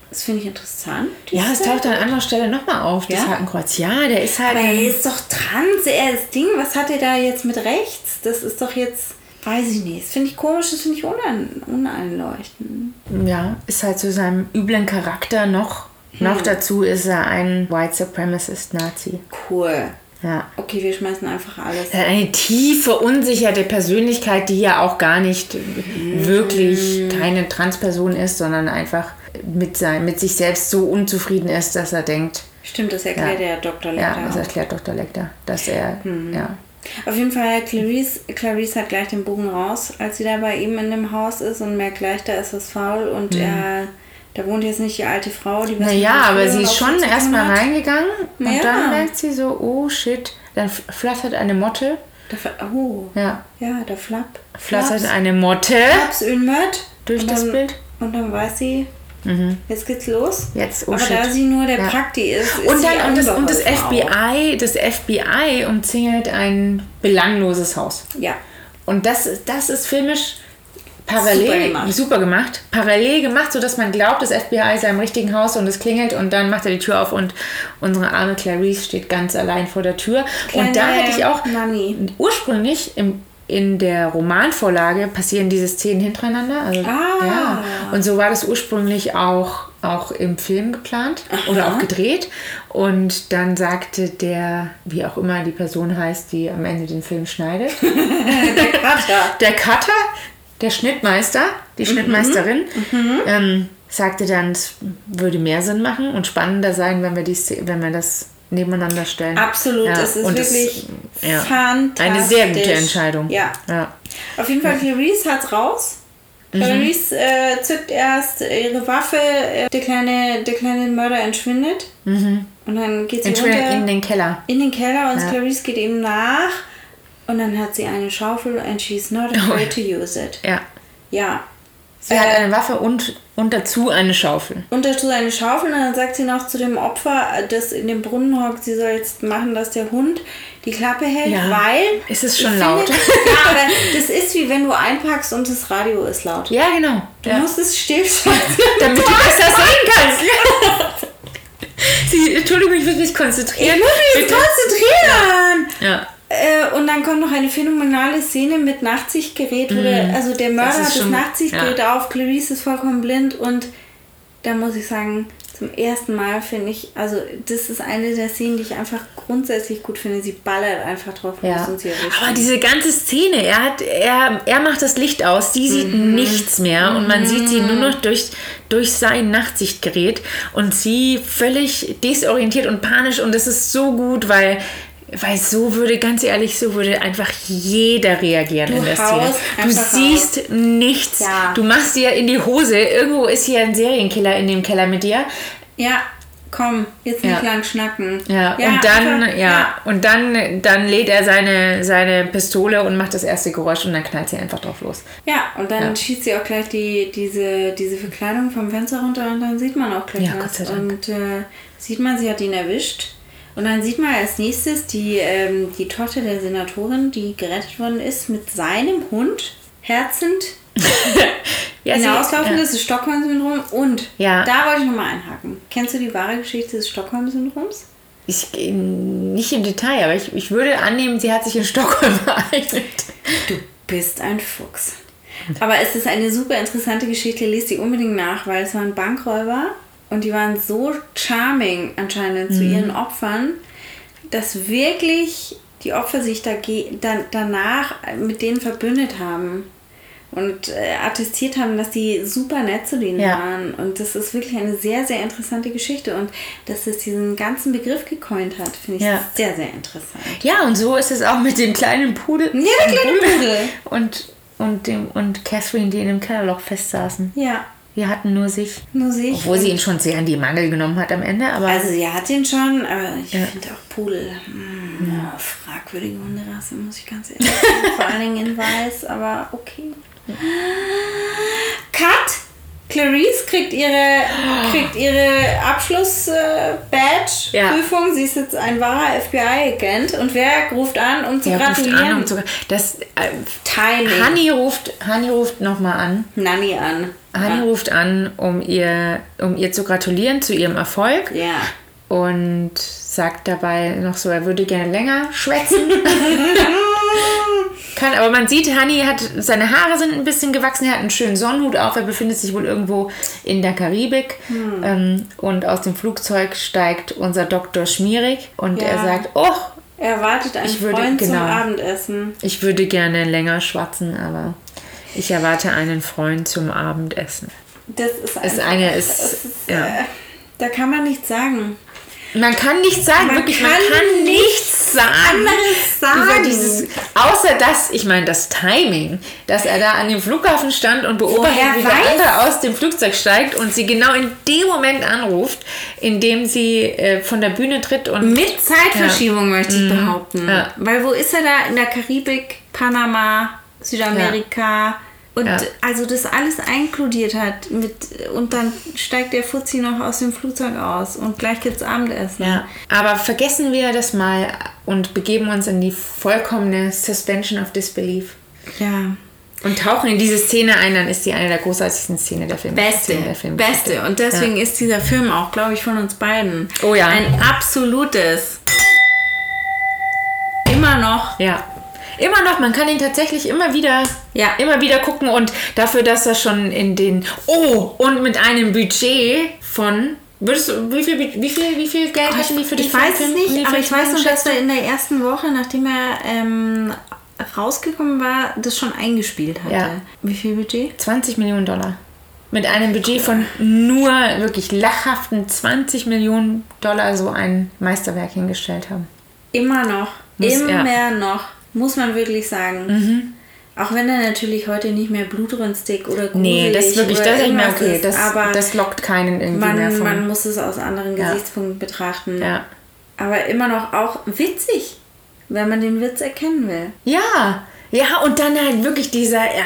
[SPEAKER 1] das finde ich interessant.
[SPEAKER 2] Ja, es taucht an anderer Stelle nochmal auf, das
[SPEAKER 1] Ja?
[SPEAKER 2] Hakenkreuz. Ja, der ist halt.
[SPEAKER 1] Aber er ist doch trans, er ist Ding. Was hat er da jetzt mit rechts? Das ist doch jetzt, weiß ich nicht. Das finde ich komisch, das finde ich unein, uneinleuchtend.
[SPEAKER 2] Ja, ist halt zu seinem üblen Charakter noch. Noch dazu ist er ein White Supremacist Nazi.
[SPEAKER 1] Cool.
[SPEAKER 2] Ja.
[SPEAKER 1] Okay, wir schmeißen einfach alles.
[SPEAKER 2] Er hat eine tiefe, unsicherte Persönlichkeit, die ja auch gar nicht wirklich keine Transperson ist, sondern einfach mit, sein, mit sich selbst so unzufrieden ist, dass er denkt,
[SPEAKER 1] Stimmt, das erklärt
[SPEAKER 2] Ja.
[SPEAKER 1] der Dr.
[SPEAKER 2] ja,
[SPEAKER 1] Lecter
[SPEAKER 2] das
[SPEAKER 1] auch.
[SPEAKER 2] erklärt Dr. Lecter, dass er, ja.
[SPEAKER 1] Auf jeden Fall, Clarice, Clarice hat gleich den Bogen raus, als sie da bei ihm in dem Haus ist und merkt gleich, da ist was faul und er, da wohnt jetzt nicht die alte Frau, die was
[SPEAKER 2] Naja, aber sie ist schon erstmal reingegangen und
[SPEAKER 1] Ja.
[SPEAKER 2] dann merkt sie so, oh shit, dann flattert eine Motte.
[SPEAKER 1] Da, oh,
[SPEAKER 2] Ja,
[SPEAKER 1] ja, der Flapp.
[SPEAKER 2] flattert eine Motte
[SPEAKER 1] Flaps Ölmött.
[SPEAKER 2] durch das Bild.
[SPEAKER 1] Und dann weiß sie, jetzt geht's los.
[SPEAKER 2] Jetzt, oh
[SPEAKER 1] aber
[SPEAKER 2] shit.
[SPEAKER 1] da sie nur der
[SPEAKER 2] Ja.
[SPEAKER 1] Prakti ist, ist
[SPEAKER 2] Und dann und das, und das FBI, das FBI umzingelt ein belangloses Haus.
[SPEAKER 1] auch. Ja.
[SPEAKER 2] Und das, das ist filmisch parallel
[SPEAKER 1] Super gemacht.
[SPEAKER 2] super gemacht. Parallel gemacht, sodass man glaubt, das FBI sei im richtigen Haus und es klingelt und dann macht er die Tür auf und unsere arme Clarice steht ganz allein vor der Tür. und da
[SPEAKER 1] Kleine
[SPEAKER 2] hätte ich auch
[SPEAKER 1] Nanny.
[SPEAKER 2] ursprünglich im, in der Romanvorlage passieren diese Szenen hintereinander. Also,
[SPEAKER 1] Ah.
[SPEAKER 2] ja. Und so war das ursprünglich auch, auch im Film geplant oder auch gedreht. Und dann sagte der, wie auch immer die Person heißt, die am Ende den Film schneidet,
[SPEAKER 1] Der Kater.
[SPEAKER 2] der Cutter, der Schnittmeister, die Schnittmeisterin, ähm, sagte dann, es würde mehr Sinn machen und spannender sein, wenn wir, die, wenn wir das nebeneinander stellen.
[SPEAKER 1] Absolut,
[SPEAKER 2] Ja,
[SPEAKER 1] es ist
[SPEAKER 2] und
[SPEAKER 1] wirklich
[SPEAKER 2] ja,
[SPEAKER 1] fantastisch.
[SPEAKER 2] Eine sehr gute Entscheidung.
[SPEAKER 1] Ja.
[SPEAKER 2] ja.
[SPEAKER 1] Auf jeden Fall, Clarice hat's raus.
[SPEAKER 2] Mhm.
[SPEAKER 1] Clarice äh, zückt erst ihre Waffe, äh, der, kleine, der kleine Mörder entschwindet. Und dann geht sie runter
[SPEAKER 2] in den Keller.
[SPEAKER 1] in den Keller und
[SPEAKER 2] Ja.
[SPEAKER 1] Clarice geht ihm nach. Und dann hat sie eine Schaufel and she's not afraid to use it.
[SPEAKER 2] Ja.
[SPEAKER 1] Ja.
[SPEAKER 2] Sie hat eine Waffe und, und dazu eine Schaufel.
[SPEAKER 1] Und dazu eine Schaufel und dann sagt sie noch zu dem Opfer, das in dem Brunnen hockt, sie soll jetzt machen, dass der Hund die Klappe hält,
[SPEAKER 2] Ja.
[SPEAKER 1] weil...
[SPEAKER 2] Ist es schon
[SPEAKER 1] finde-
[SPEAKER 2] laut?
[SPEAKER 1] Ja, aber das ist wie wenn du einpackst und das Radio ist laut.
[SPEAKER 2] Ja, genau.
[SPEAKER 1] Du
[SPEAKER 2] ja.
[SPEAKER 1] musst es stillschalten.
[SPEAKER 2] Damit du besser sehen kannst. Sie, Entschuldigung, ich will mich konzentrieren.
[SPEAKER 1] Ich muss mich
[SPEAKER 2] Bitte.
[SPEAKER 1] konzentrieren!
[SPEAKER 2] Ja.
[SPEAKER 1] Äh, und dann kommt noch eine phänomenale Szene mit Nachtsichtgerät, wo der, also der Mörder
[SPEAKER 2] Mhm. ist
[SPEAKER 1] hat das Nachtsichtgerät auf, Clarice ist vollkommen blind und da muss ich sagen, zum ersten Mal finde ich, also das ist eine der Szenen, die ich einfach grundsätzlich gut finde. Sie ballert einfach drauf los
[SPEAKER 2] Ja.
[SPEAKER 1] und sie erwischt
[SPEAKER 2] Aber diese ganze Szene, er, hat, er, er macht das Licht aus, sie sieht
[SPEAKER 1] Mhm.
[SPEAKER 2] nichts mehr und man sieht sie nur noch durch, durch sein Nachtsichtgerät und sie völlig desorientiert und panisch und das ist so gut, weil, weil so würde, ganz ehrlich, so würde einfach jeder reagieren
[SPEAKER 1] Du
[SPEAKER 2] in der Szene. Du siehst nichts.
[SPEAKER 1] Ja.
[SPEAKER 2] Du machst dir in die Hose. Irgendwo ist hier ein Serienkiller in dem Keller mit dir.
[SPEAKER 1] Ja, komm, jetzt nicht
[SPEAKER 2] Ja.
[SPEAKER 1] lang schnacken.
[SPEAKER 2] Ja, und dann,
[SPEAKER 1] einfach-
[SPEAKER 2] ja, und dann, dann lädt er seine, seine Pistole und macht das erste Geräusch und dann knallt sie einfach drauf los.
[SPEAKER 1] Ja, und dann
[SPEAKER 2] Ja.
[SPEAKER 1] schießt sie auch gleich die, diese, diese Verkleidung vom Fenster runter und dann sieht man auch gleich
[SPEAKER 2] Ja,
[SPEAKER 1] was.
[SPEAKER 2] Gott sei Dank.
[SPEAKER 1] Und äh, sieht man, sie hat ihn erwischt. Und dann sieht man als nächstes die, ähm, die Tochter der Senatorin, die gerettet worden ist, mit seinem Hund herzend
[SPEAKER 2] Ja, sie-
[SPEAKER 1] hinauslaufen.
[SPEAKER 2] ja.
[SPEAKER 1] Das ist Stockholm-Syndrom. Und
[SPEAKER 2] Ja.
[SPEAKER 1] da wollte ich nochmal einhaken. Kennst du die wahre Geschichte des Stockholm-Syndroms?
[SPEAKER 2] Ich, äh, nicht im Detail, aber ich, ich würde annehmen, sie hat sich in Stockholm ereignet.
[SPEAKER 1] Du bist ein Fuchs. Aber es ist eine super interessante Geschichte, lest die unbedingt nach, weil es waren Bankräuber und die waren so charming anscheinend zu ihren Opfern, dass wirklich die Opfer sich dage- dann, danach mit denen verbündet haben und äh, attestiert haben, dass die super nett zu denen
[SPEAKER 2] Ja.
[SPEAKER 1] waren. Und das ist wirklich eine sehr, sehr interessante Geschichte. Und dass es diesen ganzen Begriff gecoint hat, finde ich
[SPEAKER 2] Ja.
[SPEAKER 1] sehr, sehr interessant.
[SPEAKER 2] Ja, und so ist es auch mit dem kleinen Pudel.
[SPEAKER 1] Ja, der kleine Pudel.
[SPEAKER 2] Und, und, dem, und Catherine, die in dem Kellerloch festsaßen.
[SPEAKER 1] Ja.
[SPEAKER 2] Wir hatten nur sich.
[SPEAKER 1] Nur sich.
[SPEAKER 2] Obwohl sie ihn schon sehr an die Mangel genommen hat am Ende, aber.
[SPEAKER 1] Also sie hat ihn schon, aber ich finde auch Pudel. Mh, ja. Fragwürdige Hunderasse, muss ich ganz ehrlich sagen. Vor allen Dingen in Weiß, aber okay. Cut! Clarice kriegt ihre, kriegt ihre Abschluss-Badge-Prüfung.
[SPEAKER 2] Ja.
[SPEAKER 1] Sie ist jetzt ein wahrer FBI-Agent. Und wer ruft an, um zu
[SPEAKER 2] ruft
[SPEAKER 1] gratulieren?
[SPEAKER 2] an, um zu, das, äh. Honey ruft, Honey ruft nochmal an.
[SPEAKER 1] Nanny an.
[SPEAKER 2] Honey ruft an, um ihr, um ihr zu gratulieren zu ihrem Erfolg
[SPEAKER 1] Ja.
[SPEAKER 2] und sagt dabei noch so, er würde gerne länger schwätzen. Kann, aber man sieht, Honey hat, seine Haare sind ein bisschen gewachsen, er hat einen schönen Sonnenhut auf, er befindet sich wohl irgendwo in der Karibik ähm, und aus dem Flugzeug steigt unser Doktor Schmierig und
[SPEAKER 1] Ja.
[SPEAKER 2] er sagt, oh,
[SPEAKER 1] Er wartet einen
[SPEAKER 2] Ich würde-
[SPEAKER 1] Freund zum
[SPEAKER 2] genau.
[SPEAKER 1] Abendessen.
[SPEAKER 2] ich würde gerne länger schwatzen, aber ich erwarte einen Freund zum Abendessen.
[SPEAKER 1] Das ist,
[SPEAKER 2] Ist
[SPEAKER 1] einfach-
[SPEAKER 2] eine- ist-
[SPEAKER 1] ist
[SPEAKER 2] ja.
[SPEAKER 1] äh, da kann man nichts sagen.
[SPEAKER 2] Man kann nichts sagen,
[SPEAKER 1] Man
[SPEAKER 2] wirklich, man
[SPEAKER 1] kann
[SPEAKER 2] kann nichts sagen.
[SPEAKER 1] anderes sagen.
[SPEAKER 2] Über dieses, außer das, ich meine, das Timing, dass er da an dem Flughafen stand und beobachtet,
[SPEAKER 1] Woher
[SPEAKER 2] wie der
[SPEAKER 1] weiß-
[SPEAKER 2] andere aus dem Flugzeug steigt und sie genau in dem Moment anruft, in dem sie äh, von der Bühne tritt und
[SPEAKER 1] Mit Zeitverschiebung möchte ich behaupten.
[SPEAKER 2] Mhm. Ja.
[SPEAKER 1] Weil wo ist er da? In der Karibik, Panama, Südamerika. Und
[SPEAKER 2] Ja.
[SPEAKER 1] also das alles inkludiert hat. Mit, und dann steigt der Fuzzi noch aus dem Flugzeug aus und gleich gibt's Abendessen.
[SPEAKER 2] Ja, aber vergessen wir das mal und begeben uns in die vollkommene Suspension of Disbelief
[SPEAKER 1] ja.
[SPEAKER 2] und tauchen in diese Szene ein, dann ist die eine der großartigsten Szenen der Film.
[SPEAKER 1] Beste,
[SPEAKER 2] der Film
[SPEAKER 1] beste. Und deswegen ist dieser Film auch, glaube ich, von uns beiden
[SPEAKER 2] Oh ja.
[SPEAKER 1] ein absolutes. Immer noch.
[SPEAKER 2] Ja. Immer noch, man kann ihn tatsächlich immer wieder,
[SPEAKER 1] Ja.
[SPEAKER 2] immer wieder gucken und dafür, dass er schon in den, oh, und mit einem Budget von, würdest du, wie viel, wie viel, wie viel Geld hatten die für den
[SPEAKER 1] Ich weiß es nicht, aber ich weiß nur, dass er in der ersten Woche, nachdem er ähm, rausgekommen war, das schon eingespielt hatte.
[SPEAKER 2] Ja.
[SPEAKER 1] Wie viel Budget?
[SPEAKER 2] 20 Millionen Dollar. Mit einem Budget von nur wirklich lachhaften 20 Millionen Dollar so ein Meisterwerk hingestellt haben.
[SPEAKER 1] Immer noch.
[SPEAKER 2] Muss-
[SPEAKER 1] immer
[SPEAKER 2] ja.
[SPEAKER 1] Noch. Muss man wirklich sagen. Auch wenn er natürlich heute nicht mehr blutrünstig oder gruselig
[SPEAKER 2] Nee, das ist wirklich,
[SPEAKER 1] oder
[SPEAKER 2] das ist mehr okay. Das,
[SPEAKER 1] aber
[SPEAKER 2] das lockt keinen irgendwie mehr
[SPEAKER 1] man,
[SPEAKER 2] von.
[SPEAKER 1] man muss es aus anderen
[SPEAKER 2] Ja.
[SPEAKER 1] Gesichtspunkten betrachten.
[SPEAKER 2] ja.
[SPEAKER 1] Aber immer noch auch witzig, wenn man den Witz erkennen will.
[SPEAKER 2] Ja, ja, und dann halt wirklich dieser ja,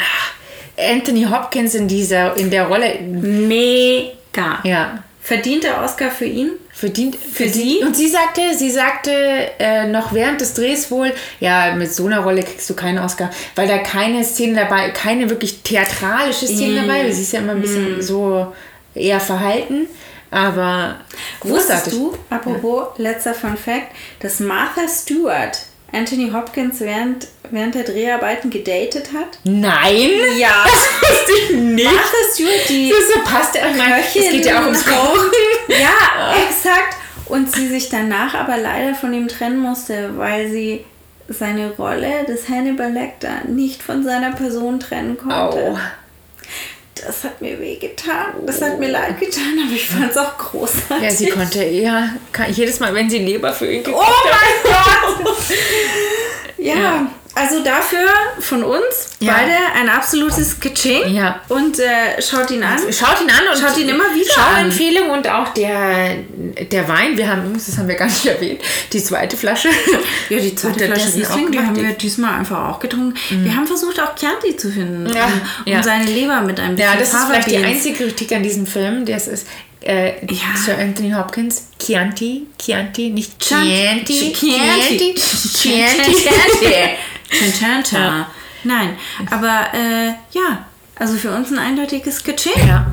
[SPEAKER 2] Anthony Hopkins in dieser, in der Rolle.
[SPEAKER 1] Mega.
[SPEAKER 2] Ja.
[SPEAKER 1] Verdient der Oscar für ihn?
[SPEAKER 2] Verdient für
[SPEAKER 1] sie?
[SPEAKER 2] Und sie sagte, sie sagte äh, noch während des Drehs wohl, ja, mit so einer Rolle kriegst du keinen Oscar, weil da keine Szene dabei, keine wirklich theatralische Szene
[SPEAKER 1] Mm.
[SPEAKER 2] dabei, sie ist ja immer ein bisschen so eher verhalten, aber
[SPEAKER 1] Wusstest du, apropos letzter Fun Fact, dass Martha Stewart Anthony Hopkins während, während der Dreharbeiten gedatet hat?
[SPEAKER 2] Nein!
[SPEAKER 1] Ja.
[SPEAKER 2] Das wusste ich nicht!
[SPEAKER 1] Martha Stewart, die
[SPEAKER 2] Das so passt ja. Meine, es
[SPEAKER 1] Köchin
[SPEAKER 2] geht ja auch ums Kochen.
[SPEAKER 1] Ja, exakt. Und sie sich danach aber leider von ihm trennen musste, weil sie seine Rolle des Hannibal Lecter nicht von seiner Person trennen konnte.
[SPEAKER 2] Au.
[SPEAKER 1] Das hat mir wehgetan. Das hat mir leid getan, aber ich fand es auch großartig.
[SPEAKER 2] Ja, sie konnte eher, jedes Mal, wenn sie Leber für ihn
[SPEAKER 1] Oh
[SPEAKER 2] gekocht hat.
[SPEAKER 1] mein Gott! Ja,
[SPEAKER 2] Ja.
[SPEAKER 1] Also dafür von uns
[SPEAKER 2] Ja.
[SPEAKER 1] beide ein absolutes Kitsching.
[SPEAKER 2] Ja.
[SPEAKER 1] Und äh, schaut ihn an.
[SPEAKER 2] Schaut ihn an und
[SPEAKER 1] Schaut ihn immer wieder
[SPEAKER 2] Schauempfehlung und auch der, der Wein. Wir haben, übrigens, das haben wir gar nicht erwähnt, die zweite Flasche.
[SPEAKER 1] Ja, die zweite Flasche
[SPEAKER 2] Unterdessen
[SPEAKER 1] Riesling, die
[SPEAKER 2] auch
[SPEAKER 1] haben wir diesmal einfach auch getrunken. Wir haben versucht, auch Chianti zu finden.
[SPEAKER 2] Ja,
[SPEAKER 1] um
[SPEAKER 2] ja.
[SPEAKER 1] seine Leber mit ein bisschen
[SPEAKER 2] Ja, das ist vielleicht die
[SPEAKER 1] Fava-Beans.
[SPEAKER 2] einzige Kritik an diesem Film. Das ist äh,
[SPEAKER 1] Ja.
[SPEAKER 2] Sir Anthony Hopkins. Chianti, Chianti, nicht
[SPEAKER 1] Chianti.
[SPEAKER 2] Chianti.
[SPEAKER 1] Chianti.
[SPEAKER 2] Chianti.
[SPEAKER 1] Chintanta.
[SPEAKER 2] Ja.
[SPEAKER 1] Nein, aber äh, ja, also für uns ein eindeutiges Kitsching.
[SPEAKER 2] Ja.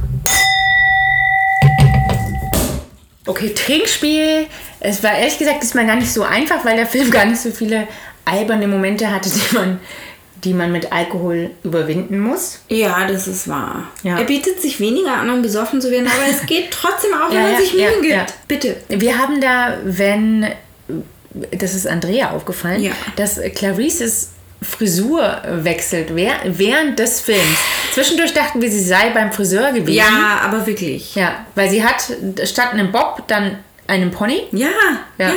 [SPEAKER 2] Okay, Trinkspiel. Es war ehrlich gesagt diesmal gar nicht so einfach, weil der Film gar nicht so viele alberne Momente hatte, die man, die man mit Alkohol überwinden muss.
[SPEAKER 1] Ja, das ist wahr.
[SPEAKER 2] Ja.
[SPEAKER 1] Er bietet sich weniger an, um besoffen zu werden, aber es geht trotzdem auch, wenn
[SPEAKER 2] Ja,
[SPEAKER 1] man sich Mühe
[SPEAKER 2] ja,
[SPEAKER 1] gibt.
[SPEAKER 2] ja.
[SPEAKER 1] Bitte.
[SPEAKER 2] Wir haben da, wenn, das ist Andrea aufgefallen,
[SPEAKER 1] Ja.
[SPEAKER 2] dass Clarices Frisur wechselt während des Films. Zwischendurch dachten wir, sie sei beim Friseur gewesen.
[SPEAKER 1] Ja, aber wirklich.
[SPEAKER 2] Ja, weil sie hat statt einem Bob dann einen Pony.
[SPEAKER 1] Ja, ja.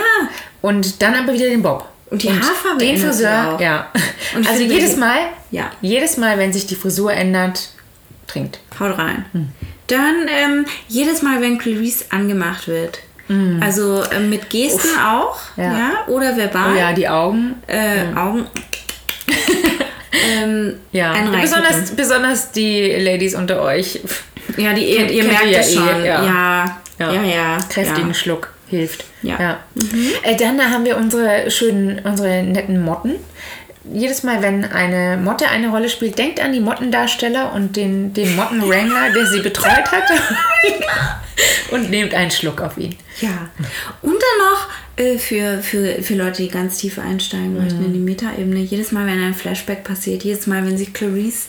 [SPEAKER 2] Und dann aber wieder den Bob.
[SPEAKER 1] Und die Haarfarbe
[SPEAKER 2] den Friseur,
[SPEAKER 1] auch.
[SPEAKER 2] ja.
[SPEAKER 1] Und
[SPEAKER 2] also jedes Mal,
[SPEAKER 1] Ja.
[SPEAKER 2] jedes Mal, wenn sich die Frisur ändert, trinkt.
[SPEAKER 1] Haut rein. Dann ähm, jedes Mal, wenn Clarice angemacht wird. Also äh, mit Gesten auch,
[SPEAKER 2] Mm. Ja.
[SPEAKER 1] ja. oder verbal.
[SPEAKER 2] Oh ja, die Augen.
[SPEAKER 1] Äh, Augen. ähm,
[SPEAKER 2] Ja, besonders, besonders die Ladies unter euch.
[SPEAKER 1] Ja, die, ihr, ihr merkt
[SPEAKER 2] ja eh,
[SPEAKER 1] schon.
[SPEAKER 2] ja.
[SPEAKER 1] ja. Ja, ja. ja,
[SPEAKER 2] Kräftigen
[SPEAKER 1] ja.
[SPEAKER 2] Schluck hilft.
[SPEAKER 1] Ja.
[SPEAKER 2] Äh, dann haben wir unsere schönen, unsere netten Motten. Jedes Mal, wenn eine Motte eine Rolle spielt, denkt an die Mottendarsteller und den, den Mottenwrangler, der sie betreut hat. und nehmt einen Schluck auf ihn.
[SPEAKER 1] Ja. Und dann noch äh, für, für, für Leute, die ganz tief einsteigen möchten in die Metaebene, jedes Mal, wenn ein Flashback passiert, jedes Mal, wenn sich Clarice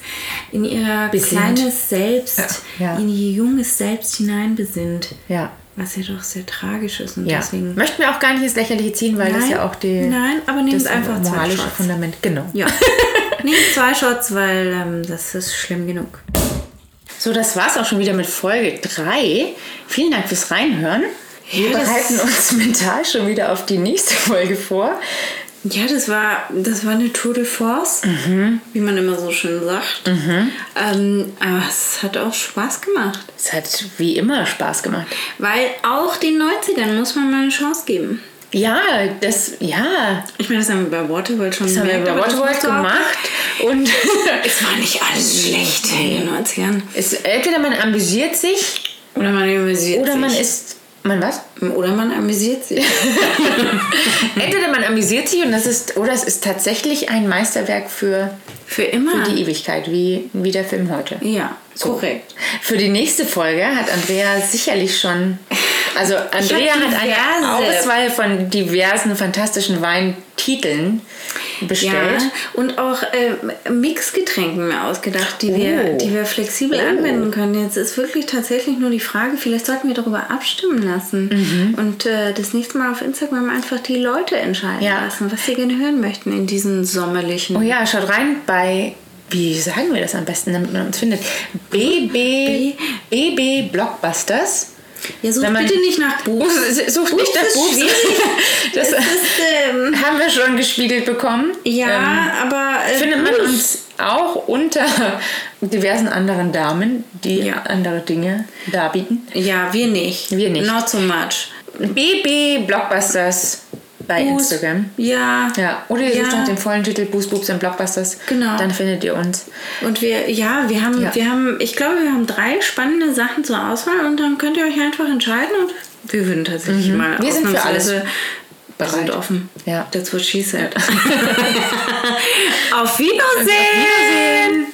[SPEAKER 1] in ihr
[SPEAKER 2] Besinnt.
[SPEAKER 1] kleines Selbst,
[SPEAKER 2] Ja. Ja.
[SPEAKER 1] in ihr junges Selbst hineinbesinnt.
[SPEAKER 2] Ja.
[SPEAKER 1] Was ja doch sehr tragisch ist und
[SPEAKER 2] Ja.
[SPEAKER 1] deswegen.
[SPEAKER 2] Möchten wir auch gar nicht ins Lächerliche ziehen, weil das
[SPEAKER 1] Nein.
[SPEAKER 2] ja auch die,
[SPEAKER 1] Nein, aber nehmt
[SPEAKER 2] das
[SPEAKER 1] einfach zwei
[SPEAKER 2] moralische
[SPEAKER 1] Shots.
[SPEAKER 2] Fundament. Genau.
[SPEAKER 1] Ja. Nehmt zwei Shots, weil ähm, das ist schlimm genug.
[SPEAKER 2] So, das war's auch schon wieder mit Folge 3. Vielen Dank fürs Reinhören. Wir
[SPEAKER 1] Ja, das-
[SPEAKER 2] bereiten uns mental schon wieder auf die nächste Folge vor.
[SPEAKER 1] Ja, das war, das war eine Tour de Force,
[SPEAKER 2] Mhm.
[SPEAKER 1] wie man immer so schön sagt. Ähm, aber es hat auch Spaß gemacht.
[SPEAKER 2] Es hat wie immer Spaß gemacht.
[SPEAKER 1] Weil auch den 90ern muss man mal eine Chance geben.
[SPEAKER 2] Ja, das, ja,
[SPEAKER 1] Ich meine, das haben wir bei Waterworld schon
[SPEAKER 2] das haben wir
[SPEAKER 1] gemerkt,
[SPEAKER 2] über
[SPEAKER 1] aber das
[SPEAKER 2] Waterworld gemacht. Und
[SPEAKER 1] Es war nicht alles schlecht in den 90ern.
[SPEAKER 2] es, entweder man amüsiert sich
[SPEAKER 1] Oder man amüsiert
[SPEAKER 2] oder
[SPEAKER 1] sich.
[SPEAKER 2] man ist. Man was?
[SPEAKER 1] Oder man amüsiert sich.
[SPEAKER 2] Entweder man amüsiert sich und das ist, oder es ist tatsächlich ein Meisterwerk für,
[SPEAKER 1] Für immer.
[SPEAKER 2] für die Ewigkeit, wie, wie der Film heute.
[SPEAKER 1] ja, korrekt.
[SPEAKER 2] Für die nächste Folge hat Andrea sicherlich schon. Also Andrea hat eine Auswahl von diversen fantastischen Weintiteln bestellt.
[SPEAKER 1] Ja, und auch äh, Mixgetränken mir ausgedacht, die, wir,
[SPEAKER 2] Oh.
[SPEAKER 1] die wir flexibel
[SPEAKER 2] Oh.
[SPEAKER 1] anwenden können. Jetzt ist wirklich tatsächlich nur die Frage, vielleicht sollten wir darüber abstimmen lassen
[SPEAKER 2] Mhm.
[SPEAKER 1] und äh, das nächste Mal auf Instagram einfach die Leute entscheiden
[SPEAKER 2] Ja.
[SPEAKER 1] lassen, was sie gerne hören möchten in diesen sommerlichen.
[SPEAKER 2] Oh ja, schaut rein bei. Wie sagen wir das am besten, damit man uns findet? BB, BB Blockbusters.
[SPEAKER 1] Ja, such
[SPEAKER 2] Wenn man-
[SPEAKER 1] bitte nicht nach Buch.
[SPEAKER 2] Sucht nicht nach
[SPEAKER 1] schwierig.
[SPEAKER 2] Das
[SPEAKER 1] ist, ähm,
[SPEAKER 2] haben wir schon gespiegelt bekommen.
[SPEAKER 1] ja,
[SPEAKER 2] Ähm,
[SPEAKER 1] aber äh,
[SPEAKER 2] findet man uns auch unter diversen anderen Damen, die
[SPEAKER 1] Ja.
[SPEAKER 2] andere Dinge darbieten.
[SPEAKER 1] Ja, wir nicht.
[SPEAKER 2] Wir nicht.
[SPEAKER 1] Not so much.
[SPEAKER 2] BB Blockbusters bei
[SPEAKER 1] Boost.
[SPEAKER 2] Instagram.
[SPEAKER 1] Ja.
[SPEAKER 2] Ja, oder ihr sucht
[SPEAKER 1] Ja.
[SPEAKER 2] nach dem vollen Titel Boost Boobs und Blockbusters.
[SPEAKER 1] Genau.
[SPEAKER 2] Dann findet ihr uns.
[SPEAKER 1] Und wir, ja, wir haben,
[SPEAKER 2] Ja.
[SPEAKER 1] wir haben, ich glaube, wir haben drei spannende Sachen zur Auswahl und dann könnt ihr euch einfach entscheiden und wir würden tatsächlich mal
[SPEAKER 2] Mhm. Wir sind für alles
[SPEAKER 1] wir sind
[SPEAKER 2] bereit.
[SPEAKER 1] offen.
[SPEAKER 2] Ja.
[SPEAKER 1] That's what she said. Auf Wiedersehen!
[SPEAKER 2] Wiedersehen!